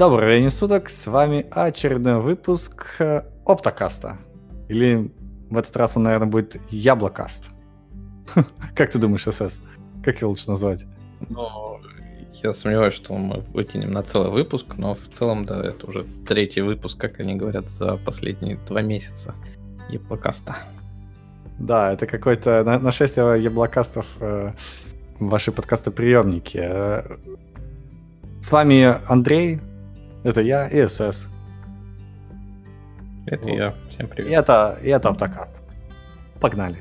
Доброго времени суток, с вами очередной выпуск э, Оптокаста. Или в этот раз он, наверное, будет Яблокаст. Как ты думаешь, СС? Как его лучше назвать? Ну, я сомневаюсь, что мы вытянем на целый выпуск, но в целом, да, это уже третий выпуск, как они говорят, за последние два месяца Яблокаста. Да, это какое-то нашествие яблокастов э, ваши подкастоприемники. Э, с вами Андрей, это я и СС. Это вот. я. Всем привет. И это, и это Автокаст. Погнали.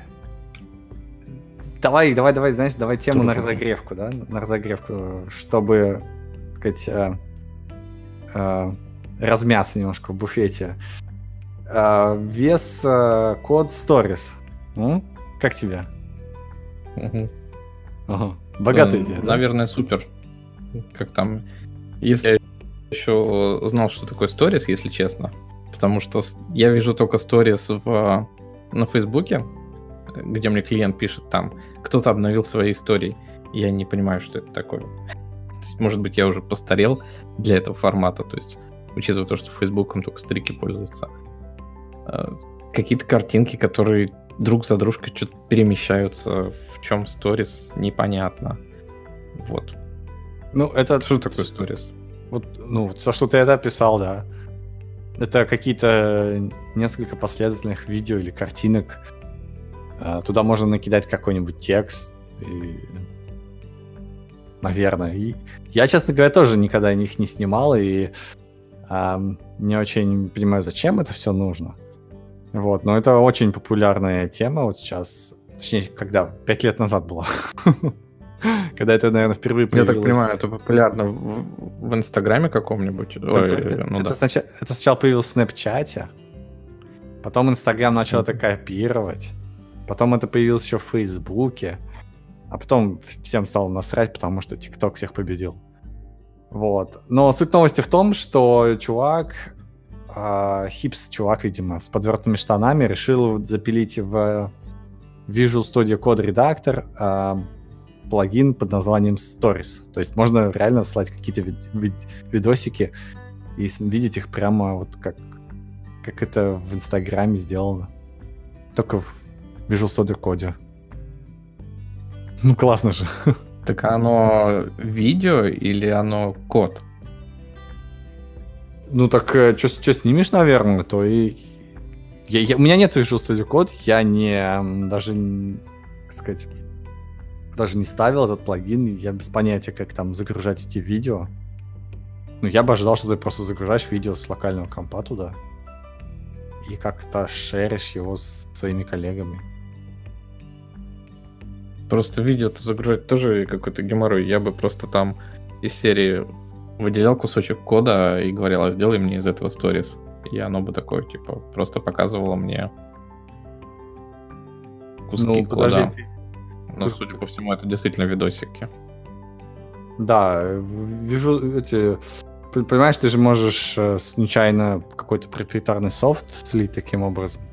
Давай, давай, давай, знаешь, давай тему Трудно. на разогревку, да? На разогревку, чтобы, так сказать, э, э, размяться немножко в буфете. Э, вес э, код Stories. Ну, как тебе? Угу. Ага. Идея. Наверное, да? супер. Как там, если еще знал, что такое сторис, если честно. Потому что я вижу только сторис в, на Фейсбуке, где мне клиент пишет там, кто-то обновил свои истории. Я не понимаю, что это такое. То есть, может быть, я уже постарел для этого формата. То есть, учитывая то, что Фейсбуком только старики пользуются. А, какие-то картинки, которые друг за дружкой что-то перемещаются. В чем сторис, непонятно. Вот. Ну, это... Что такое сторис? Вот, ну, все, что ты это описал, да. Это какие-то несколько последовательных видео или картинок. А, туда можно накидать какой-нибудь текст. И... Наверное. И я, честно говоря, тоже никогда их не снимал и а, не очень понимаю, зачем это все нужно. Вот, но это очень популярная тема вот сейчас. Точнее, когда? Пять лет назад было. Когда это, наверное, впервые появилось. Я так понимаю, это популярно в, в Инстаграме каком-нибудь. Это, Ой, это, ну, это, да. сначала, это сначала появилось в Снэпчате, потом Инстаграм начал это копировать, потом это появилось еще в Фейсбуке, а потом всем стало насрать, потому что ТикТок всех победил. Вот. Но суть новости в том, что чувак, э, хипс чувак, видимо, с подвертыми штанами решил запилить в Visual Studio Code Redactor э, плагин под названием Stories. То есть можно реально слать какие-то вид- вид- видосики и видеть их прямо вот как, как это в Инстаграме сделано. Только в Visual Studio Code. Ну, классно же. Так оно видео или оно код? Ну так, э, что снимешь, наверное, то и... Я, я, у меня нет Visual Studio Code, я не даже, как сказать, даже не ставил этот плагин, я без понятия, как там загружать эти видео. Ну, я бы ожидал, что ты просто загружаешь видео с локального компа туда и как-то шеришь его с своими коллегами. Просто видео-то загружать тоже какой-то геморрой. Я бы просто там из серии выделял кусочек кода и говорил, а сделай мне из этого сторис. И оно бы такое, типа, просто показывало мне куски ну, кода. Подожди, ты, но, судя по всему, это действительно видосики. Да, вижу эти... Понимаешь, ты же можешь э, случайно какой-то проприетарный софт слить таким образом.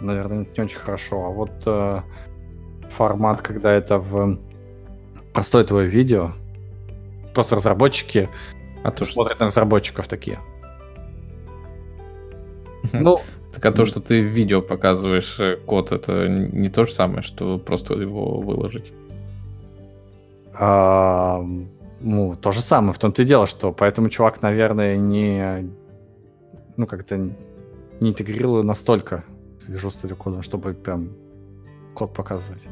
Наверное, не очень хорошо. А вот э, формат, когда это в простое твое видео, просто разработчики а то, смотрят что... на разработчиков такие. Ну, так а то, что ты в видео показываешь э, код, это не то же самое, что просто его выложить? А, ну, то же самое. В том-то и дело, что поэтому чувак, наверное, не... Ну, как-то не интегрировал настолько с Visual Studio чтобы прям код показывать.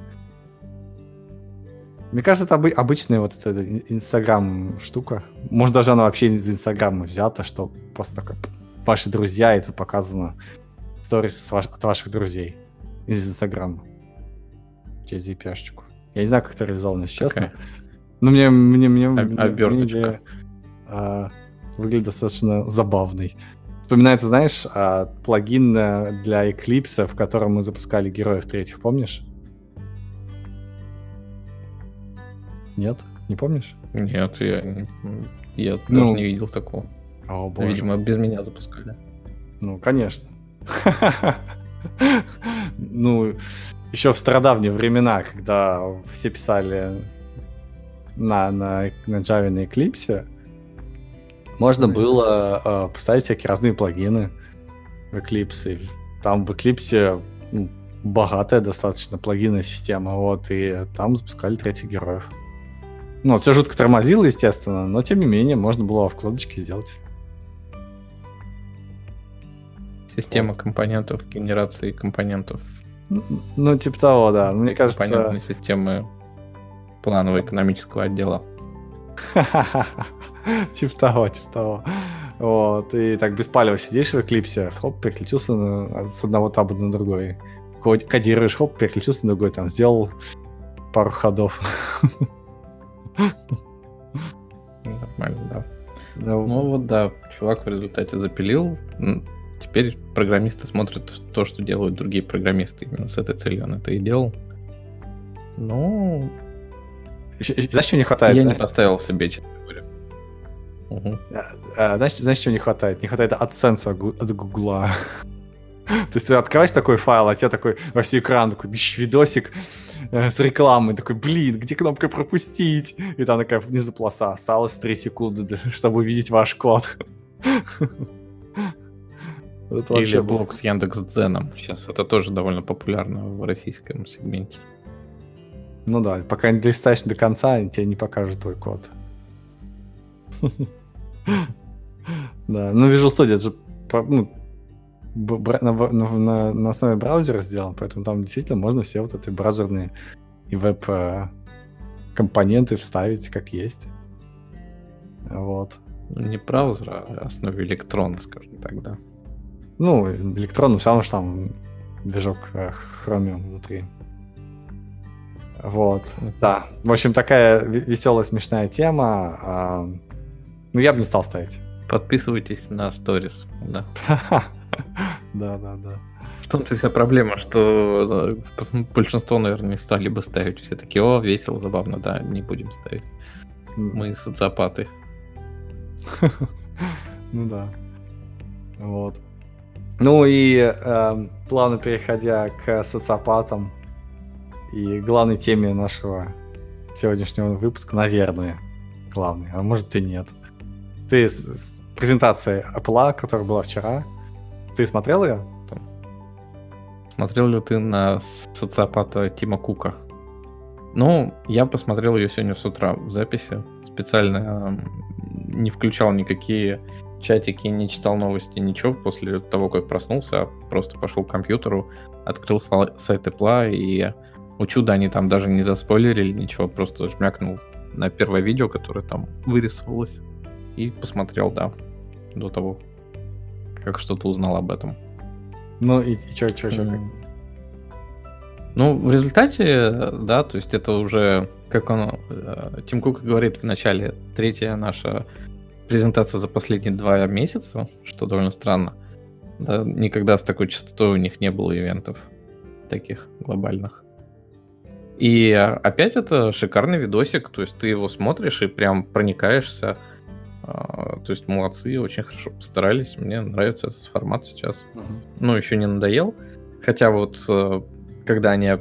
Мне кажется, это обычная вот эта Инстаграм штука. Может, даже она вообще из Инстаграма взята, что просто такая ваши друзья, и тут показано сторис ваш, от ваших друзей из Инстаграма через EPS-чику. Я не знаю, как это реализовано, если честно. Но мне, мне, мне, Оберточка. мне а, выглядит достаточно забавный. Вспоминается, знаешь, а, плагин э, для Eclipse, в котором мы запускали героев третьих, помнишь? Нет? Не помнишь? Нет, я, я ну, даже не видел такого. О, боже. Видимо, без меня запускали. Ну, конечно. Ну, еще в стародавние времена, когда все писали на, на, на Java на Eclipse, Можно было э, поставить всякие разные плагины в Eclipse. Там в Eclipse ну, богатая достаточно плагинная система, вот, и там запускали третьих героев. Ну, все жутко тормозило, естественно, но тем не менее можно было вкладочки сделать. Система компонентов, генерации компонентов. Ну, типа того, да. Мне кажется... Компонентной системы планового экономического отдела. Типа того, типа того. Вот, и так беспалево сидишь в Эклипсе, хоп, переключился на, с одного таба на другой. Кодируешь, хоп, переключился на другой, там, сделал пару ходов. Нормально, да. Ну, ну вот да, чувак в результате запилил. Теперь программисты смотрят то, что делают другие программисты. Именно с этой целью он это и делал. Ну... Знаешь, чего не хватает? Я не поставил себе, честно говоря. Угу. А, знаешь, знаешь, чего не хватает? Не хватает AdSense от Гугла. То есть ты открываешь такой файл, а тебе такой во всей экран такой видосик э, с рекламой, такой, блин, где кнопка пропустить? И там такая внизу полоса, осталось 3 секунды, чтобы увидеть ваш код. Это Или блок с Яндекс Дзеном. Сейчас это тоже довольно популярно в российском сегменте. Ну да, пока не листаешь до конца, они тебе не покажут твой код. Да, ну Visual Studio это же ну, на, основе браузера сделан, поэтому там действительно можно все вот эти браузерные и веб-компоненты вставить как есть. Вот. Не браузер, а основе электрона, скажем так, да. Ну, электронный, все равно, что там движок э, Chromium внутри. Вот, да. В общем, такая веселая, смешная тема. А, ну, я бы не стал ставить. Подписывайтесь на сторис, да. Да, да, да. В том-то вся проблема, что э, большинство, наверное, не стали бы ставить. Все такие, о, весело, забавно, да, не будем ставить. Мы социопаты. Ну да. Вот. Ну и э, плавно переходя к социопатам и главной теме нашего сегодняшнего выпуска, наверное, главный, а может и нет. Ты с, презентация Apple, которая была вчера, ты смотрел ее? Смотрел ли ты на социопата Тима Кука? Ну, я посмотрел ее сегодня с утра в записи. Специально не включал никакие чатики, не читал новости, ничего после того, как проснулся, а просто пошел к компьютеру, открыл сайт Apple и у чуда они там даже не заспойлерили ничего, просто жмякнул на первое видео, которое там вырисовалось, и посмотрел, да, до того, как что-то узнал об этом. Ну и, и чё, чё, чё? Mm. Ну, в результате, да, то есть это уже, как он, э, Тим Кук говорит в начале, третья наша презентация за последние два месяца, что довольно странно. Да, никогда с такой частотой у них не было ивентов таких глобальных. И опять это шикарный видосик, то есть ты его смотришь и прям проникаешься. А, то есть молодцы, очень хорошо постарались. Мне нравится этот формат сейчас. Uh-huh. Ну, еще не надоел. Хотя вот э, когда они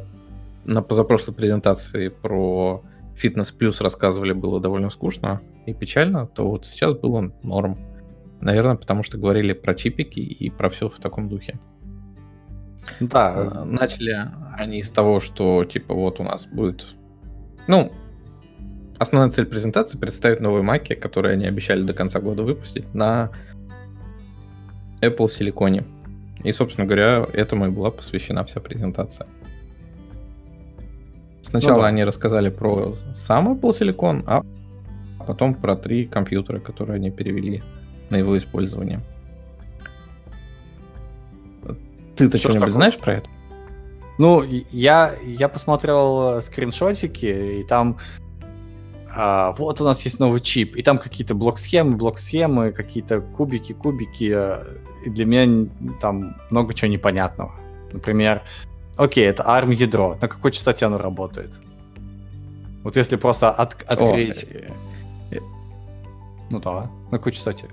на позапрошлой презентации про фитнес плюс рассказывали, было довольно скучно и печально, то вот сейчас было норм. Наверное, потому что говорили про чипики и про все в таком духе. Да. А, начали они с того, что типа вот у нас будет... Ну, основная цель презентации представить новые маки, которые они обещали до конца года выпустить на Apple Silicon. И, собственно говоря, этому и была посвящена вся презентация. Сначала ну, да. они рассказали про сам Apple Silicon, а потом про три компьютера, которые они перевели на его использование. Ты-то что-нибудь знаешь про это? Ну, я, я посмотрел э, скриншотики, и там а, вот у нас есть новый чип, и там какие-то блок-схемы, блок-схемы, какие-то кубики, кубики, э, и для меня там много чего непонятного. Например, окей, это ARM ядро, на какой частоте оно работает? Вот если просто от, открыть... О, ну да, на какой частоте?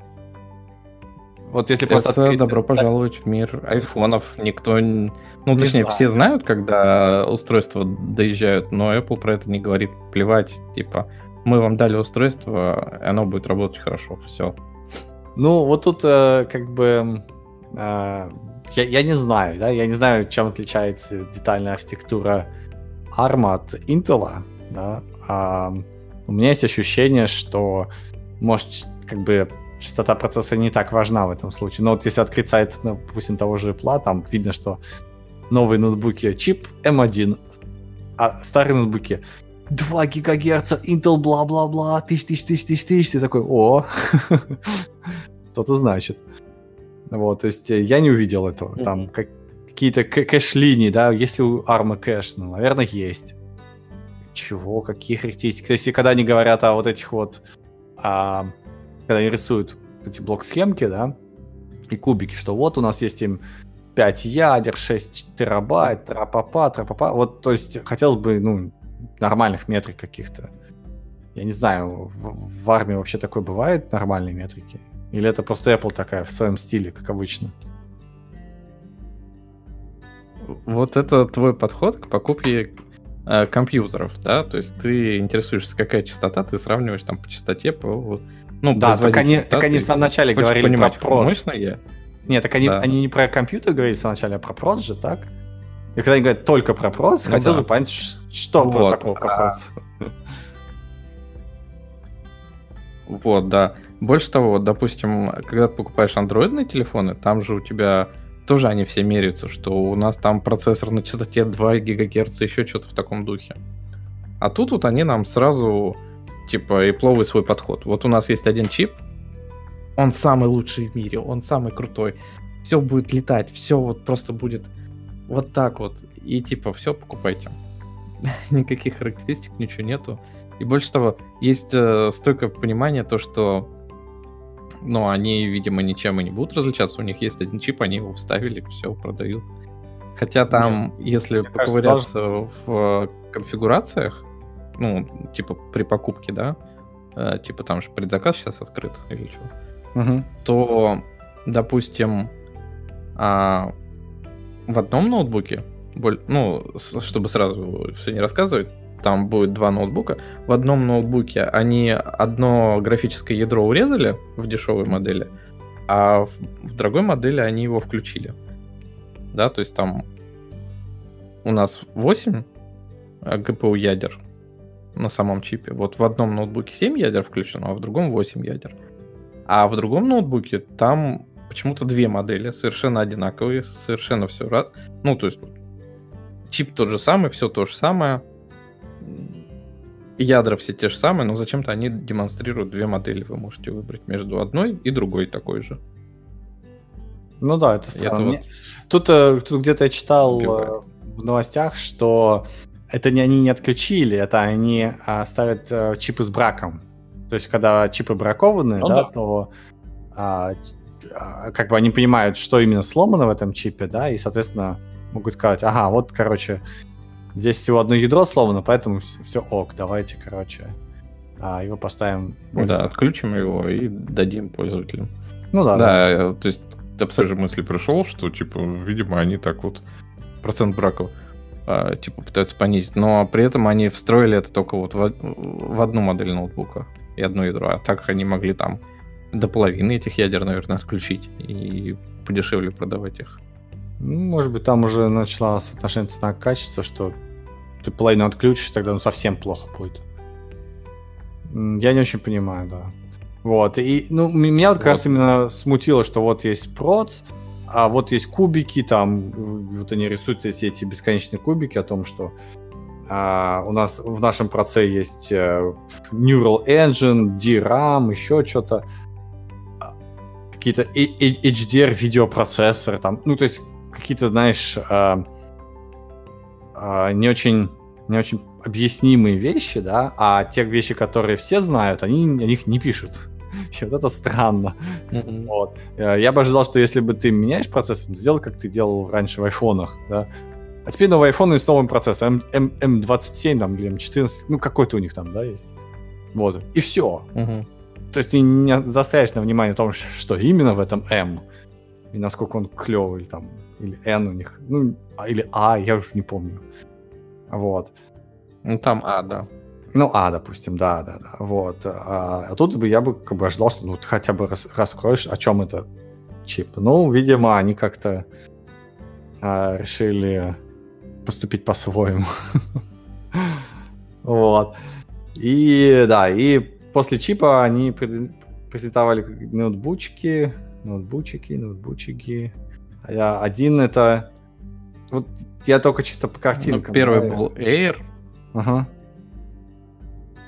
Вот если это просто открыть... добро пожаловать в мир айфонов. Никто... Ну, не точнее, знаю. все знают, когда устройства доезжают, но Apple про это не говорит. Плевать, типа, мы вам дали устройство, и оно будет работать хорошо, все. Ну, вот тут э, как бы... Э, я, я не знаю, да, я не знаю, чем отличается детальная архитектура ARM от Intel, да. А у меня есть ощущение, что, может, как бы частота процессора не так важна в этом случае. Но вот если открыть сайт, допустим, того же Apple, там видно, что новые ноутбуки чип M1, а старые ноутбуки 2 гигагерца, Intel, бла-бла-бла, тысяч, тысяч, тысяч, тысяч, тысяч. Ты такой, о, что-то значит. Вот, то есть э, я не увидел этого. Там как, какие-то кэш-линии, да, если у ARM кэш, ну, наверное, есть. Чего, какие характеристики? То есть, когда они говорят о вот этих вот, а, когда они рисуют эти блок-схемки, да, и кубики, что вот у нас есть им 5 ядер, 6 терабайт, трапапа, трапапа. Вот, то есть, хотелось бы, ну, нормальных метрик каких-то. Я не знаю, в, в армии вообще такое бывает, нормальные метрики? Или это просто Apple такая в своем стиле, как обычно? Вот это твой подход к покупке э, компьютеров, да? То есть ты интересуешься, какая частота, ты сравниваешь там по частоте, по... Ну, да, так они, да, так они в самом начале говорили понимать, про прод. мощно я? Нет, так они, да. они не про компьютер говорили в самом начале, а про прод же, так? И когда они говорят только про прод, ну, хотелось да. бы понять, что вот. про такого про прод. Вот, да. Больше того, вот, допустим, когда ты покупаешь андроидные телефоны, там же у тебя тоже они все меряются, что у нас там процессор на частоте 2 ГГц, еще что-то в таком духе. А тут вот они нам сразу, типа, и пловый свой подход. Вот у нас есть один чип, он самый лучший в мире, он самый крутой. Все будет летать, все вот просто будет вот так вот. И типа, все покупайте. Никаких характеристик, ничего нету. И больше того, есть э, стойкое понимание то, что но они, видимо, ничем и не будут различаться. У них есть один чип, они его вставили, все, продают. Хотя там, Нет, если поковыряться кажется, в конфигурациях, ну, типа при покупке, да, э, типа там же предзаказ сейчас открыт или что, угу. то, допустим, а, в одном ноутбуке, ну, чтобы сразу все не рассказывать, там будет два ноутбука. В одном ноутбуке они одно графическое ядро урезали в дешевой модели, а в, в дорогой модели они его включили. Да, то есть там у нас 8 GPU ядер на самом чипе. Вот в одном ноутбуке 7 ядер включено, а в другом 8 ядер. А в другом ноутбуке там почему-то две модели, совершенно одинаковые, совершенно все. Ну, то есть чип тот же самый, все то же самое, ядра все те же самые, но зачем-то они демонстрируют две модели. Вы можете выбрать между одной и другой такой же. Ну да, это странно. Это вот... Тут, э, тут где-то я читал э, Убивает. в новостях, что это не они не отключили, это они а, ставят а, чипы с браком. То есть, когда чипы бракованы, ну, да, да, то а, а, как бы они понимают, что именно сломано в этом чипе, да, и, соответственно, могут сказать, ага, вот, короче, Здесь всего одно ядро сломано, поэтому все ок, давайте, короче, а, его поставим. Ну да, отключим его и дадим пользователям. Ну да. Да, да. то есть абсолютно же мысли пришел, что, типа, видимо, они так вот процент браков а, типа пытаются понизить, но при этом они встроили это только вот в, в одну модель ноутбука и одно ядро, а так они могли там до половины этих ядер, наверное, отключить и подешевле продавать их. Ну, может быть, там уже начала соотношение цена-качество, что ты половину отключишь, тогда ну, совсем плохо будет. Я не очень понимаю, да. Вот, и, ну, меня вот как раз именно смутило, что вот есть проц, а вот есть кубики, там, вот они рисуют все эти бесконечные кубики о том, что а, у нас в нашем проце есть uh, Neural Engine, DRAM, еще что-то, какие-то HDR видеопроцессоры, там, ну, то есть какие-то, знаешь, а, а, не очень не очень объяснимые вещи, да, а те вещи, которые все знают, они о них не пишут. И вот это странно. Mm-hmm. Вот. Э, я бы ожидал, что если бы ты меняешь процессор, сделай, как ты делал раньше в айфонах, да. А теперь новый iPhone с новым процессором, M, M, M27 там, или M14, ну какой-то у них там, да, есть. Вот. И все. Mm-hmm. То есть ты не заостряешь на внимание о том, что именно в этом M и насколько он клевый, там, или N у них, ну, а, или А, я уже не помню. Вот. Ну, там А, да. Ну, а, допустим, да, да, да. Вот. А, а тут бы я бы как бы ожидал, что ну, ты хотя бы рас, раскроешь, о чем это чип. Ну, видимо, они как-то а, решили поступить по-своему. Вот. И да, и после чипа они презентовали ноутбучки, ноутбучики, ноутбучики. А один это... Вот я только чисто по картинкам. Ну, первый да, был Air. Ага.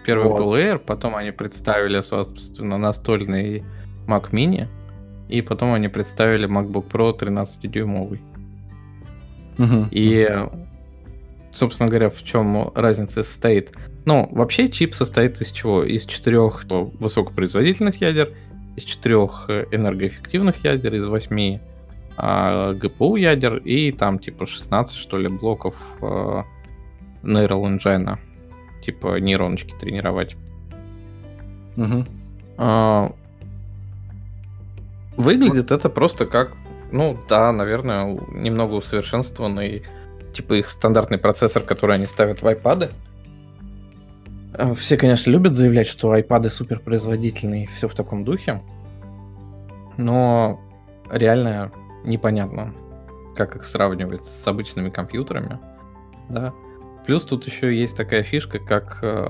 Первый вот. был Air, потом они представили, собственно, настольный Mac Mini, и потом они представили MacBook Pro 13-дюймовый. Угу. И, собственно говоря, в чем разница состоит? Ну, вообще чип состоит из чего? Из четырех высокопроизводительных ядер, из четырех энергоэффективных ядер, из восьми а, GPU ядер и там типа 16 что ли блоков а, Neural Engine, типа нейроночки тренировать. Угу. А, выглядит это просто как, ну да, наверное, немного усовершенствованный, типа их стандартный процессор, который они ставят в iPad. А, все, конечно, любят заявлять, что iPad супер производительный, все в таком духе. Но реально непонятно, как их сравнивать с обычными компьютерами. Да. Плюс тут еще есть такая фишка, как э,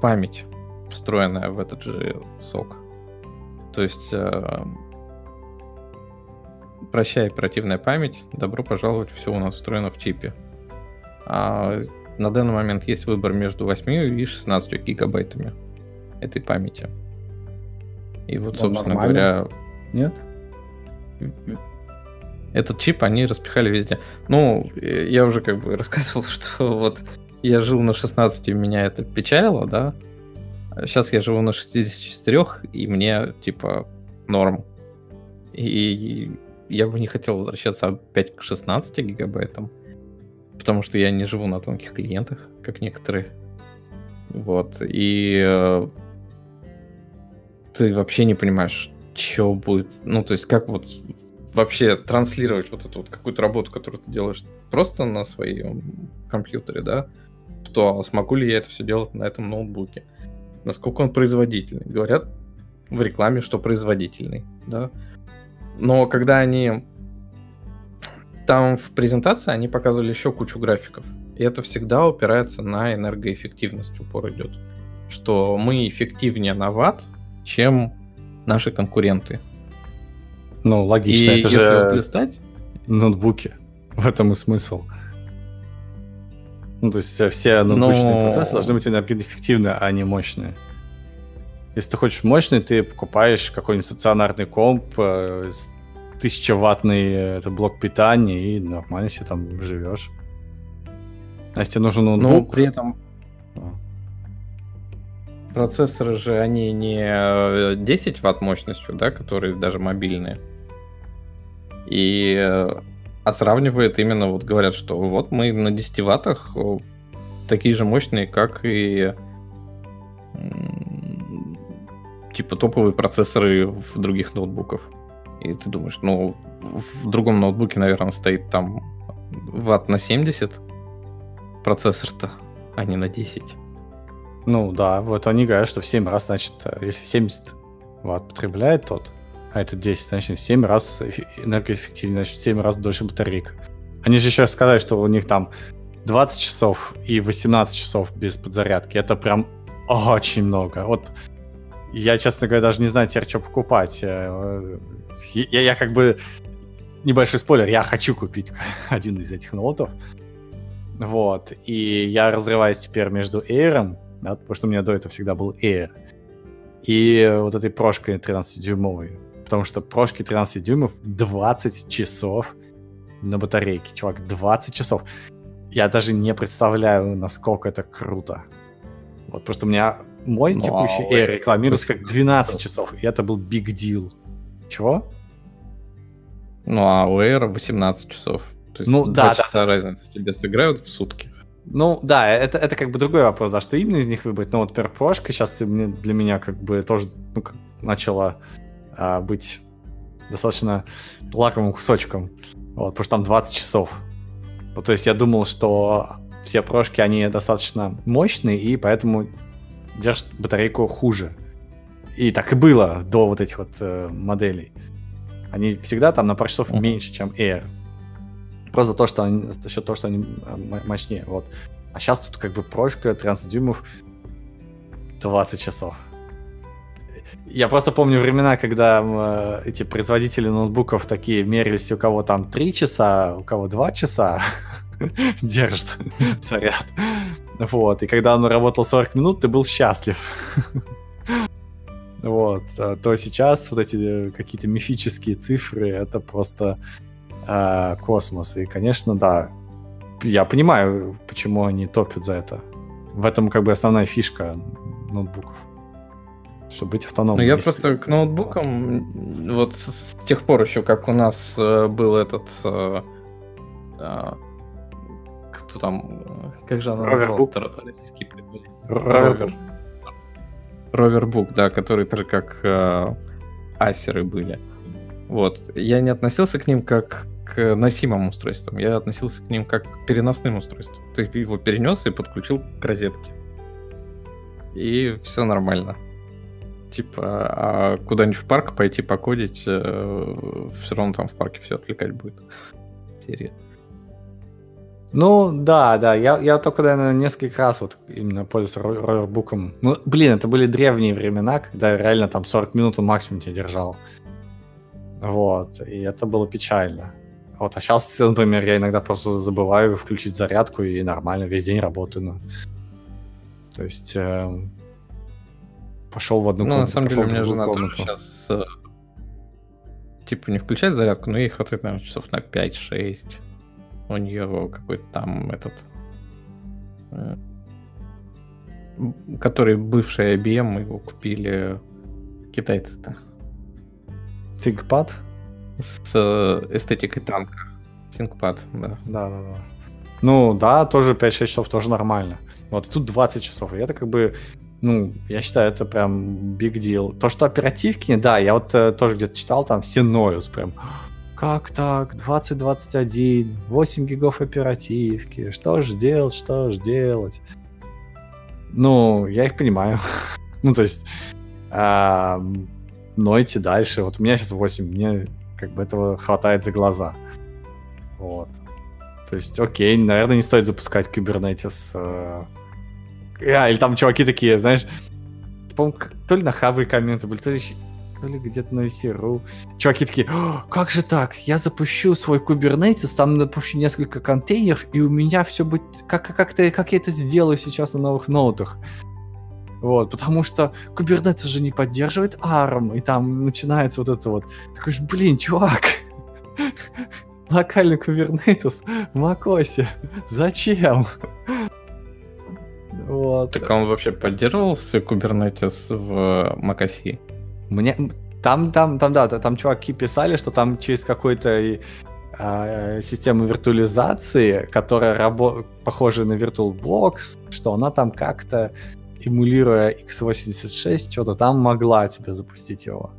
память, встроенная в этот же сок. То есть, э, прощай, оперативная память, добро пожаловать, все у нас встроено в чипе. А на данный момент есть выбор между 8 и 16 гигабайтами этой памяти. И вот, ну, собственно нормально. говоря... Нет? Этот чип они распихали везде. Ну, я уже как бы рассказывал, что вот я жил на 16, и меня это печалило, да. Сейчас я живу на 64, и мне, типа, норм. И я бы не хотел возвращаться опять к 16 гигабайтам, потому что я не живу на тонких клиентах, как некоторые. Вот, и э, ты вообще не понимаешь, что будет, ну, то есть как вот вообще транслировать вот эту вот какую-то работу, которую ты делаешь просто на своем компьютере, да, то, а смогу ли я это все делать на этом ноутбуке, насколько он производительный. Говорят в рекламе, что производительный, да. Но когда они там в презентации они показывали еще кучу графиков. И это всегда упирается на энергоэффективность, упор идет. Что мы эффективнее на ватт, чем наши конкуренты. Ну, логично, и это же листать... ноутбуки. В этом и смысл. Ну, то есть все ноутбучные Но... процессы должны быть энергоэффективны, а не мощные. Если ты хочешь мощный, ты покупаешь какой-нибудь стационарный комп, э, тысячеваттный э, это блок питания, и нормально себе там живешь. А если тебе нужен ноутбук... Ну, при этом а. процессоры же, они не 10 э, ватт мощностью, да, которые даже мобильные. И а сравнивает именно, вот говорят, что вот мы на 10 ваттах такие же мощные, как и типа топовые процессоры в других ноутбуках. И ты думаешь, ну, в другом ноутбуке, наверное, стоит там ватт на 70 процессор-то, а не на 10. Ну да, вот они говорят, что в 7 раз, значит, если 70 ватт потребляет тот, а это 10, значит, в 7 раз энергоэффективнее, значит, в 7 раз дольше батарейка. Они же еще сказали, что у них там 20 часов и 18 часов без подзарядки. Это прям очень много. Вот я, честно говоря, даже не знаю теперь, что покупать. Э, я, я как бы... Небольшой спойлер, я хочу купить один из этих ноутов. Вот. И я разрываюсь теперь между Air, да, потому что у меня до этого всегда был Air, и вот этой прошкой 13-дюймовой потому что прошки 13 дюймов 20 часов на батарейке. Чувак, 20 часов. Я даже не представляю, насколько это круто. Вот просто у меня мой ну, текущий Air рекламируется как 12 часов, и это был big deal. Чего? Ну, а у Air 18 часов. То есть ну, 2 да, часа да. разницы тебе сыграют в сутки. Ну, да, это, это как бы другой вопрос, да, что именно из них выбрать. Но вот, например, прошка сейчас для меня как бы тоже ну, как начала а, быть достаточно лакомым кусочком. Вот, потому что там 20 часов. Вот, то есть я думал, что все прошки, они достаточно мощные, и поэтому держат батарейку хуже. И так и было до вот этих вот э, моделей. Они всегда там на пару часов uh-huh. меньше, чем Air. Просто то, что они, за счет того, что они э, мощнее. Вот. А сейчас тут как бы прошка 13 дюймов 20 часов. Я просто помню времена, когда э, эти производители ноутбуков такие мерились, у кого там 3 часа, у кого 2 часа держит заряд. Вот, и когда он работал 40 минут, ты был счастлив. Вот, а то сейчас вот эти э, какие-то мифические цифры, это просто э, космос. И, конечно, да, я понимаю, почему они топят за это. В этом как бы основная фишка ноутбуков чтобы быть автономным. Ну, я просто к ноутбукам, вот с, с тех пор еще, как у нас э, был этот... Э, э, кто там... Как же она называлась? Российский Ровер. Ровербук, да, которые тоже как э, асеры были. Вот. Я не относился к ним как к носимым устройствам. Я относился к ним как к переносным устройствам. Ты его перенес и подключил к розетке. И все нормально. Типа, а куда-нибудь в парк пойти покодить, э, все равно там в парке все отвлекать будет. Серия. Ну, да, да, я, я только, наверное, несколько раз вот именно пользуюсь ровербуком. Ну, блин, это были древние времена, когда реально там 40 минут он максимум тебя держал. Вот, и это было печально. Вот, а сейчас, например, я иногда просто забываю включить зарядку и нормально весь день работаю. Ну. То есть э, пошел в одну ну, комнату. Ну, на самом деле, у меня жена комнату. тоже сейчас э, типа не включает зарядку, но ей хватает, наверное, часов на 5-6. У нее какой-то там этот э, который бывший IBM, мы его купили китайцы-то. ThinkPad? С э, эстетикой танка. ThinkPad, да. Да, да, да. Ну, да, тоже 5-6 часов тоже нормально. Вот, тут 20 часов. И это как бы ну, я считаю, это прям big deal. То, что оперативки, да, я вот э, тоже где-то читал, там все ноют прям. Как так? 2021, 8 гигов оперативки. Что ж делать, что ж делать? Ну, я их понимаю. ну, то есть, э, нойте дальше. Вот у меня сейчас 8, мне как бы этого хватает за глаза. Вот. То есть, окей, наверное, не стоит запускать Kubernetes э, а, или там чуваки такие, знаешь, по то ли на хабы комменты были, то ли, то ли где-то на VC.ru. Чуваки такие, как же так? Я запущу свой Kubernetes, там запущу несколько контейнеров, и у меня все будет... Как, как, -то, как я это сделаю сейчас на новых ноутах? Вот, потому что Kubernetes же не поддерживает ARM, и там начинается вот это вот. Такой же, блин, чувак, локальный Kubernetes в macOS. Зачем? Вот. Так он вообще поддерживался Kubernetes в macOS? Мне... Там, там, там, да, там чуваки писали, что там через какой-то э, систему виртуализации, которая рабо- похожа на VirtualBox, что она там как-то, эмулируя x86, что-то там могла тебе запустить его.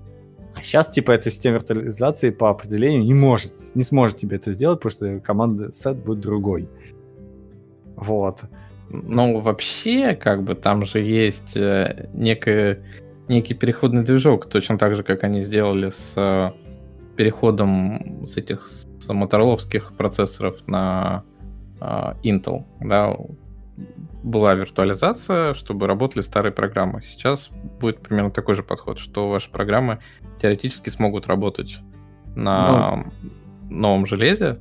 А сейчас, типа, эта система виртуализации по определению не может, не сможет тебе это сделать, потому что команда сет будет другой. Вот. Ну, вообще, как бы там же есть э, некое, некий переходный движок, точно так же, как они сделали с э, переходом с этих с мотороловских процессоров на э, Intel. Да, была виртуализация, чтобы работали старые программы. Сейчас будет примерно такой же подход, что ваши программы теоретически смогут работать на ну, новом железе.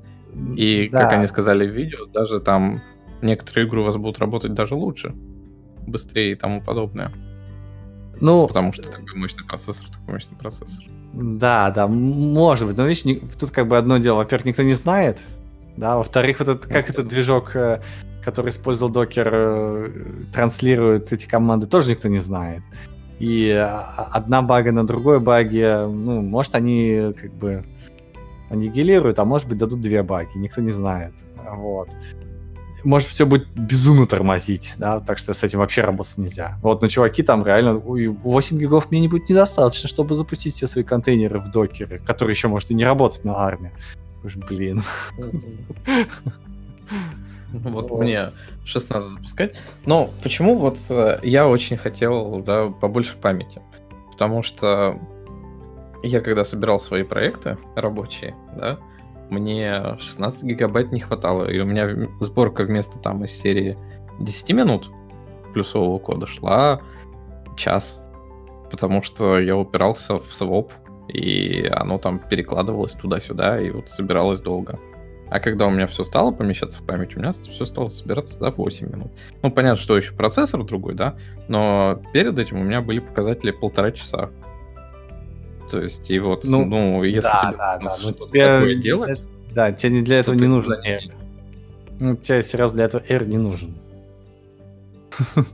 И, да. как они сказали в видео, даже там некоторые игры у вас будут работать даже лучше, быстрее и тому подобное. Ну, потому что такой мощный процессор, такой мощный процессор. Да, да, может быть. Но видишь, не, тут как бы одно дело. Во-первых, никто не знает. Да, во-вторых, вот этот, как этот движок, э, который использовал докер, э, транслирует эти команды, тоже никто не знает. И а, одна бага на другой баге, ну, может, они как бы аннигилируют, а может быть, дадут две баги, никто не знает. Вот может все будет безумно тормозить, да, так что с этим вообще работать нельзя. Вот, но чуваки там реально, 8 гигов мне не будет недостаточно, чтобы запустить все свои контейнеры в докеры, которые еще, может, и не работать на армии. Уж, блин. Ну, вот мне 16 запускать. Но почему вот э, я очень хотел, да, побольше памяти? Потому что я когда собирал свои проекты рабочие, да, мне 16 гигабайт не хватало, и у меня сборка вместо там из серии 10 минут плюсового кода шла час, потому что я упирался в своп, и оно там перекладывалось туда-сюда, и вот собиралось долго. А когда у меня все стало помещаться в память, у меня все стало собираться за 8 минут. Ну, понятно, что еще процессор другой, да, но перед этим у меня были показатели полтора часа. То есть, и вот, ну, ну если да, тебе да, да. Ну, тебе... такое делать... Да, тебе не для этого не нужно R. Ну, тебе серьезно для этого R не нужен.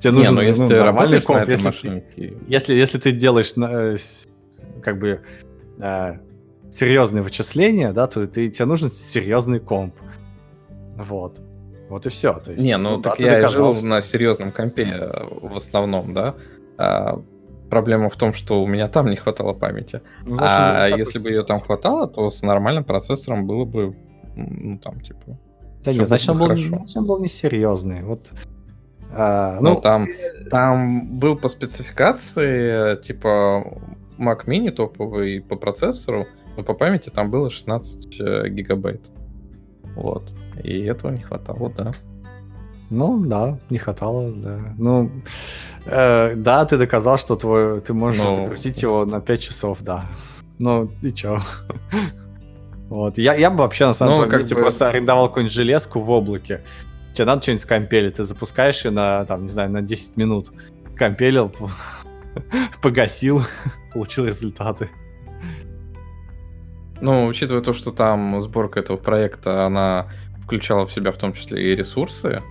Тебе нужен не, ну, если ну, нормальный комп, если, если, если ты делаешь э, как бы э, серьезные вычисления, да, то ты, тебе нужен серьезный комп. Вот. Вот и все. То есть, не, ну, ну так да, я жил на серьезном компе э, в основном, да. А, проблема в том, что у меня там не хватало памяти. Ну, а если бы ее там хватало, то с нормальным процессором было бы, ну, там, типа... Да нет, значит, он был, значит, он был несерьезный. Вот а, ну, ну, там, там был по спецификации, типа, Mac Mini топовый по процессору, но по памяти там было 16 э, гигабайт. Вот. И этого не хватало, да. Ну, да, не хватало, да. Ну, э, да, ты доказал, что твой, ты можешь Но... Ну. загрузить его на 5 часов, да. Ну, и чё? Вот. Я, я бы вообще на самом деле ну, просто арендовал какую-нибудь железку в облаке. Тебе надо что-нибудь компелить, ты запускаешь ее на, там, не знаю, на 10 минут. Компелил, погасил, получил результаты. Ну, учитывая то, что там сборка этого проекта, она включала в себя в том числе и ресурсы.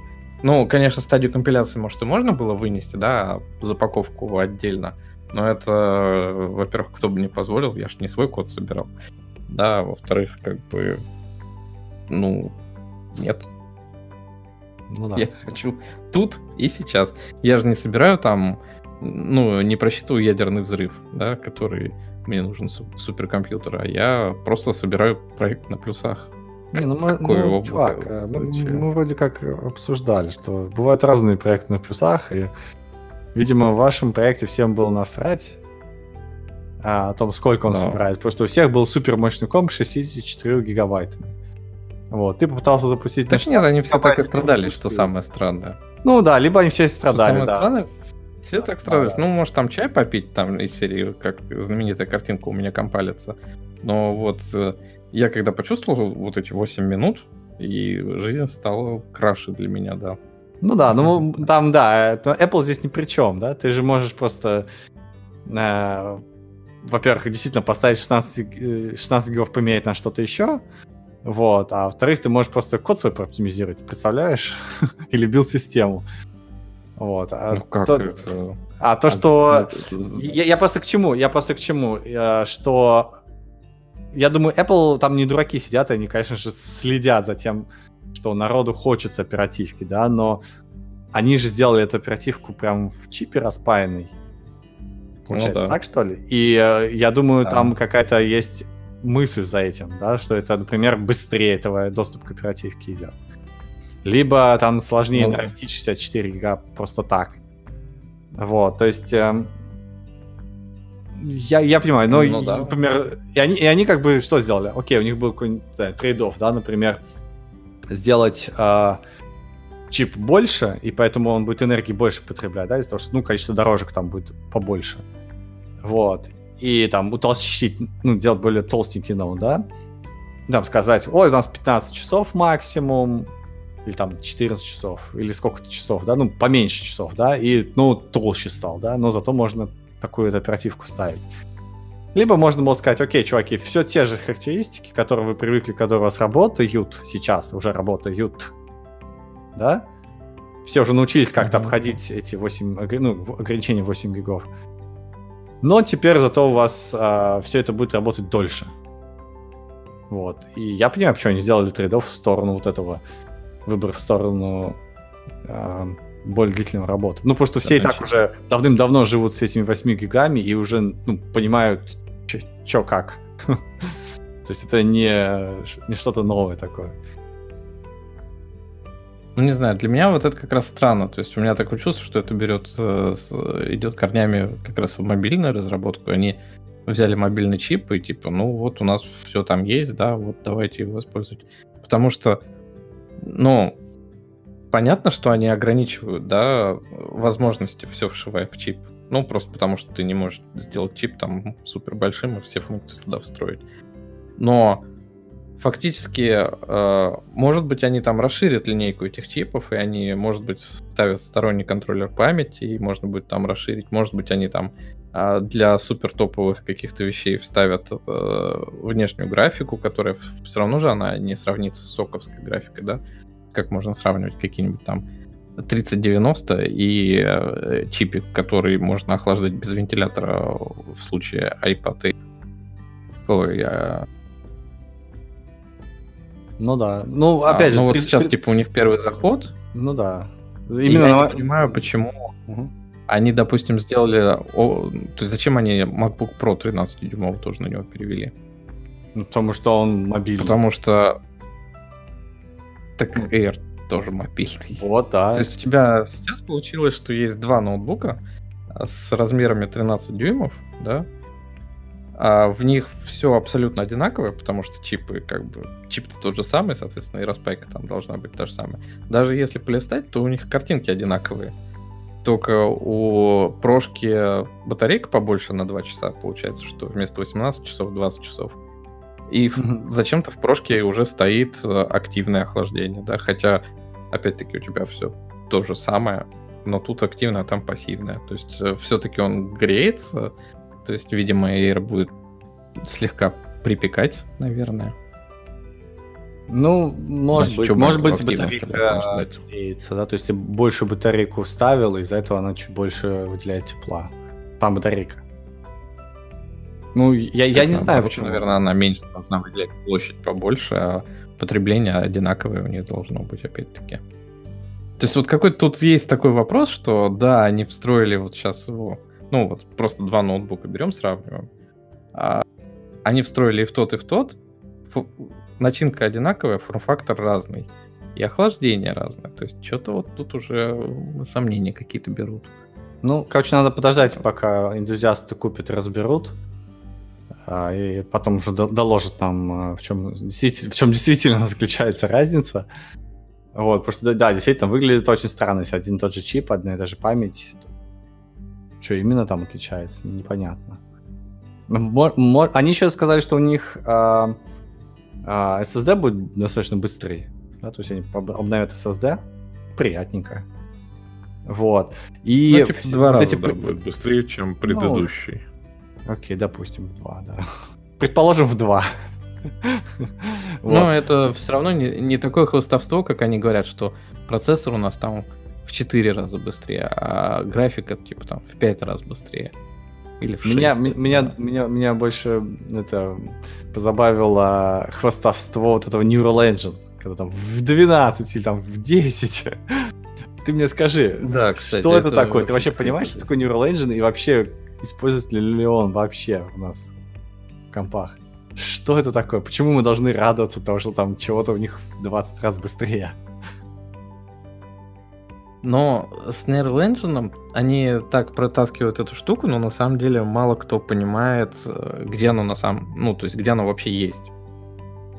Ну, конечно, стадию компиляции, может, и можно было вынести, да, запаковку отдельно. Но это, во-первых, кто бы не позволил, я ж не свой код собирал. Да, во-вторых, как бы, ну, нет. Ну да. Я хочу тут и сейчас. Я же не собираю там, ну, не просчитываю ядерный взрыв, да, который мне нужен суперкомпьютер, а я просто собираю проект на плюсах. Не, ну, мы, ну, чувак, э, мы, мы вроде как обсуждали, что бывают разные проекты на плюсах, и, видимо, в вашем проекте всем было насрать а, о том, сколько он Но. собирает. Просто у всех был супер мощный комп 64 гигабайтами. Вот, ты попытался запустить... Так нет, они все так и страдали, что самое странное. Ну да, либо они все страдали, самое да. Странное, все так страдают. Да. Ну, может, там чай попить, там из серии, как знаменитая картинка у меня компалится. Но вот э, я когда почувствовал вот эти 8 минут, и жизнь стала краше для меня, да. Ну да, ну там, да, Apple здесь ни при чем, да, ты же можешь просто, э, во-первых, действительно поставить 16, 16 э, гигов поменять на что-то еще, вот, а во-вторых, ты можешь просто код свой оптимизировать, представляешь? Или билд-систему. Вот. А ну как то, это? А то, а что... Я, я просто к чему? Я просто к чему? Э, что... Я думаю, Apple там не дураки сидят, они, конечно же, следят за тем, что народу хочется оперативки, да, но они же сделали эту оперативку прям в чипе распаянный. Получается, ну, да. так что ли? И э, я думаю, да. там какая-то есть мысль за этим, да, что это, например, быстрее этого доступ к оперативке идет. Либо там сложнее ну, нарастить 64 гига просто так. Вот, то есть... Э, я, я понимаю, но, ну, да. например, и они, и они как бы что сделали? Окей, у них был какой-нибудь да, трейд да, например, сделать э, чип больше, и поэтому он будет энергии больше потреблять, да, из-за того, что, ну, количество дорожек там будет побольше. Вот. И там утолщить, ну, делать более толстенький ноут, да. Там сказать, ой, у нас 15 часов максимум, или там 14 часов, или сколько-то часов, да, ну, поменьше часов, да, и, ну, толще стал, да, но зато можно такую оперативку ставить. Либо можно было сказать, окей, чуваки, все те же характеристики, которые вы привыкли, которые у вас работают сейчас, уже работают, да, все уже научились как-то mm-hmm. обходить эти 8, ну, ограничения 8 гигов. Но теперь зато у вас а, все это будет работать дольше. Вот. И я понимаю, почему они сделали трейдов в сторону вот этого выбор в сторону э, более длительной работы. Ну, потому что все и так уже давным-давно живут с этими 8 гигами и уже ну, понимают, что как. То есть это не, не что-то новое такое. ну не знаю, для меня вот это как раз странно. То есть у меня такое чувство, что это берет, э, идет корнями как раз в мобильную разработку. Они взяли мобильный чип и типа, ну вот у нас все там есть, да, вот давайте его использовать. Потому что, ну, понятно, что они ограничивают, да, возможности все вшивая в чип. Ну, просто потому что ты не можешь сделать чип там супер большим и все функции туда встроить. Но фактически, э, может быть, они там расширят линейку этих чипов, и они, может быть, ставят сторонний контроллер памяти, и можно будет там расширить. Может быть, они там э, для супер топовых каких-то вещей вставят э, внешнюю графику, которая все равно же она не сравнится с соковской графикой, да? Как можно сравнивать какие-нибудь там 3090 и э, чипик, который можно охлаждать без вентилятора в случае iPad. Ой, я ну да. Ну, опять а, же. Ну, вот сейчас, типа, у них первый заход. Ну да. Именно я на... не понимаю, почему угу. они, допустим, сделали... О... То есть зачем они MacBook Pro 13 дюймов тоже на него перевели? Ну, потому что он мобильный. Потому что... Так Air тоже мобильный. Вот, да. То есть у тебя сейчас получилось, что есть два ноутбука с размерами 13 дюймов, да, а в них все абсолютно одинаковое, потому что чипы, как бы, чип-то тот же самый, соответственно, и распайка там должна быть та же самая. Даже если полистать, то у них картинки одинаковые. Только у прошки батарейка побольше на 2 часа, получается, что вместо 18 часов 20 часов. И mm-hmm. зачем-то в прошке уже стоит э, активное охлаждение, да, хотя, опять-таки, у тебя все то же самое, но тут активное, а там пассивное. То есть э, все-таки он греется, то есть, видимо, Air будет слегка припекать, наверное. Ну, может Значит, быть, может быть, батарейка греется, да, то есть ты больше батарейку вставил, из-за этого она чуть больше выделяет тепла. Там батарейка. Ну, я, я не знаю, почему. Наверное, она меньше должна выделять площадь побольше, а потребление одинаковое у нее должно быть, опять-таки. То есть вот какой-то тут есть такой вопрос, что да, они встроили вот сейчас его ну вот просто два ноутбука берем, сравниваем, а, они встроили и в тот, и в тот, Фу, начинка одинаковая, форм-фактор разный, и охлаждение разное, то есть что-то вот тут уже сомнения какие-то берут. Ну, короче, надо подождать, пока энтузиасты купят и разберут, и потом уже доложат нам, а, в чем, в чем действительно заключается разница. Вот, потому что, да, действительно, выглядит очень странно, если один и тот же чип, одна и та же память, что именно там отличается, непонятно. Они еще сказали, что у них а, а, SSD будет достаточно быстрый. Да, то есть они обновят SSD. Приятненько. Вот. И ну, типа, два вот раза эти... да, будет быстрее, чем ну, предыдущий. Ну, окей, допустим, в два, да. Предположим, в два. Но это все равно не, не такое хвостовство, как они говорят, что процессор у нас там в 4 раза быстрее, а графика типа там в 5 раз быстрее. Или в 6. Меня, меня, меня, меня больше это позабавило хвастовство вот этого Neural Engine, когда там в 12 или там в 10. Ты мне скажи, да, кстати, что это, это такое? Ты вообще понимаешь, что такое Neural Engine и вообще используется ли он вообще у нас в компах? Что это такое? Почему мы должны радоваться того, что там чего-то у них в 20 раз быстрее? Но с Neural Engine они так протаскивают эту штуку, но на самом деле мало кто понимает, э, где оно на самом... Ну, то есть, где оно вообще есть.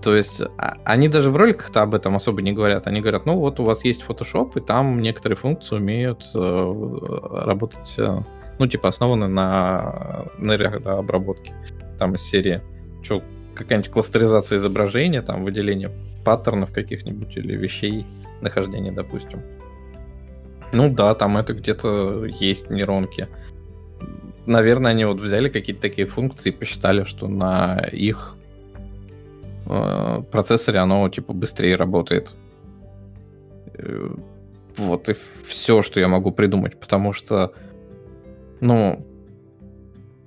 То есть, а, они даже в роликах-то об этом особо не говорят. Они говорят, ну вот у вас есть Photoshop, и там некоторые функции умеют э, работать, э, ну, типа, основаны на нейрообработке. Там из серии, что, какая-нибудь кластеризация изображения, там, выделение паттернов каких-нибудь или вещей, нахождения, допустим. Ну да, там это где-то есть нейронки. Наверное, они вот взяли какие-то такие функции и посчитали, что на их э, процессоре оно типа быстрее работает. Э, вот и все, что я могу придумать, потому что, ну,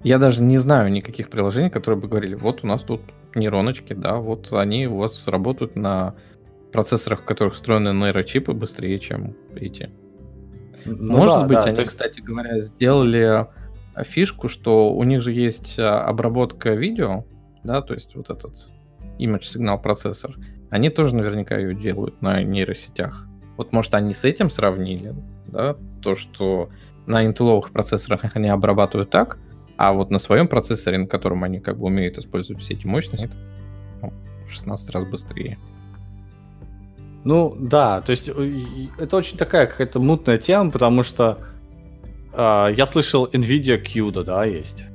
я даже не знаю никаких приложений, которые бы говорили, вот у нас тут нейроночки, да, вот они у вас работают на процессорах, в которых встроены нейрочипы быстрее, чем эти. Ну, Может да, быть, да, они, есть... кстати говоря, сделали фишку, что у них же есть э, обработка видео, да, то есть вот этот image сигнал процессор. Они тоже наверняка ее делают на нейросетях. Вот может они с этим сравнили, да, то, что на интеловых процессорах они обрабатывают так, а вот на своем процессоре, на котором они как бы умеют использовать все эти мощности, в 16 раз быстрее. Ну, да, то есть это очень такая какая-то мутная тема, потому что э, я слышал NVIDIA CUDA, да, есть.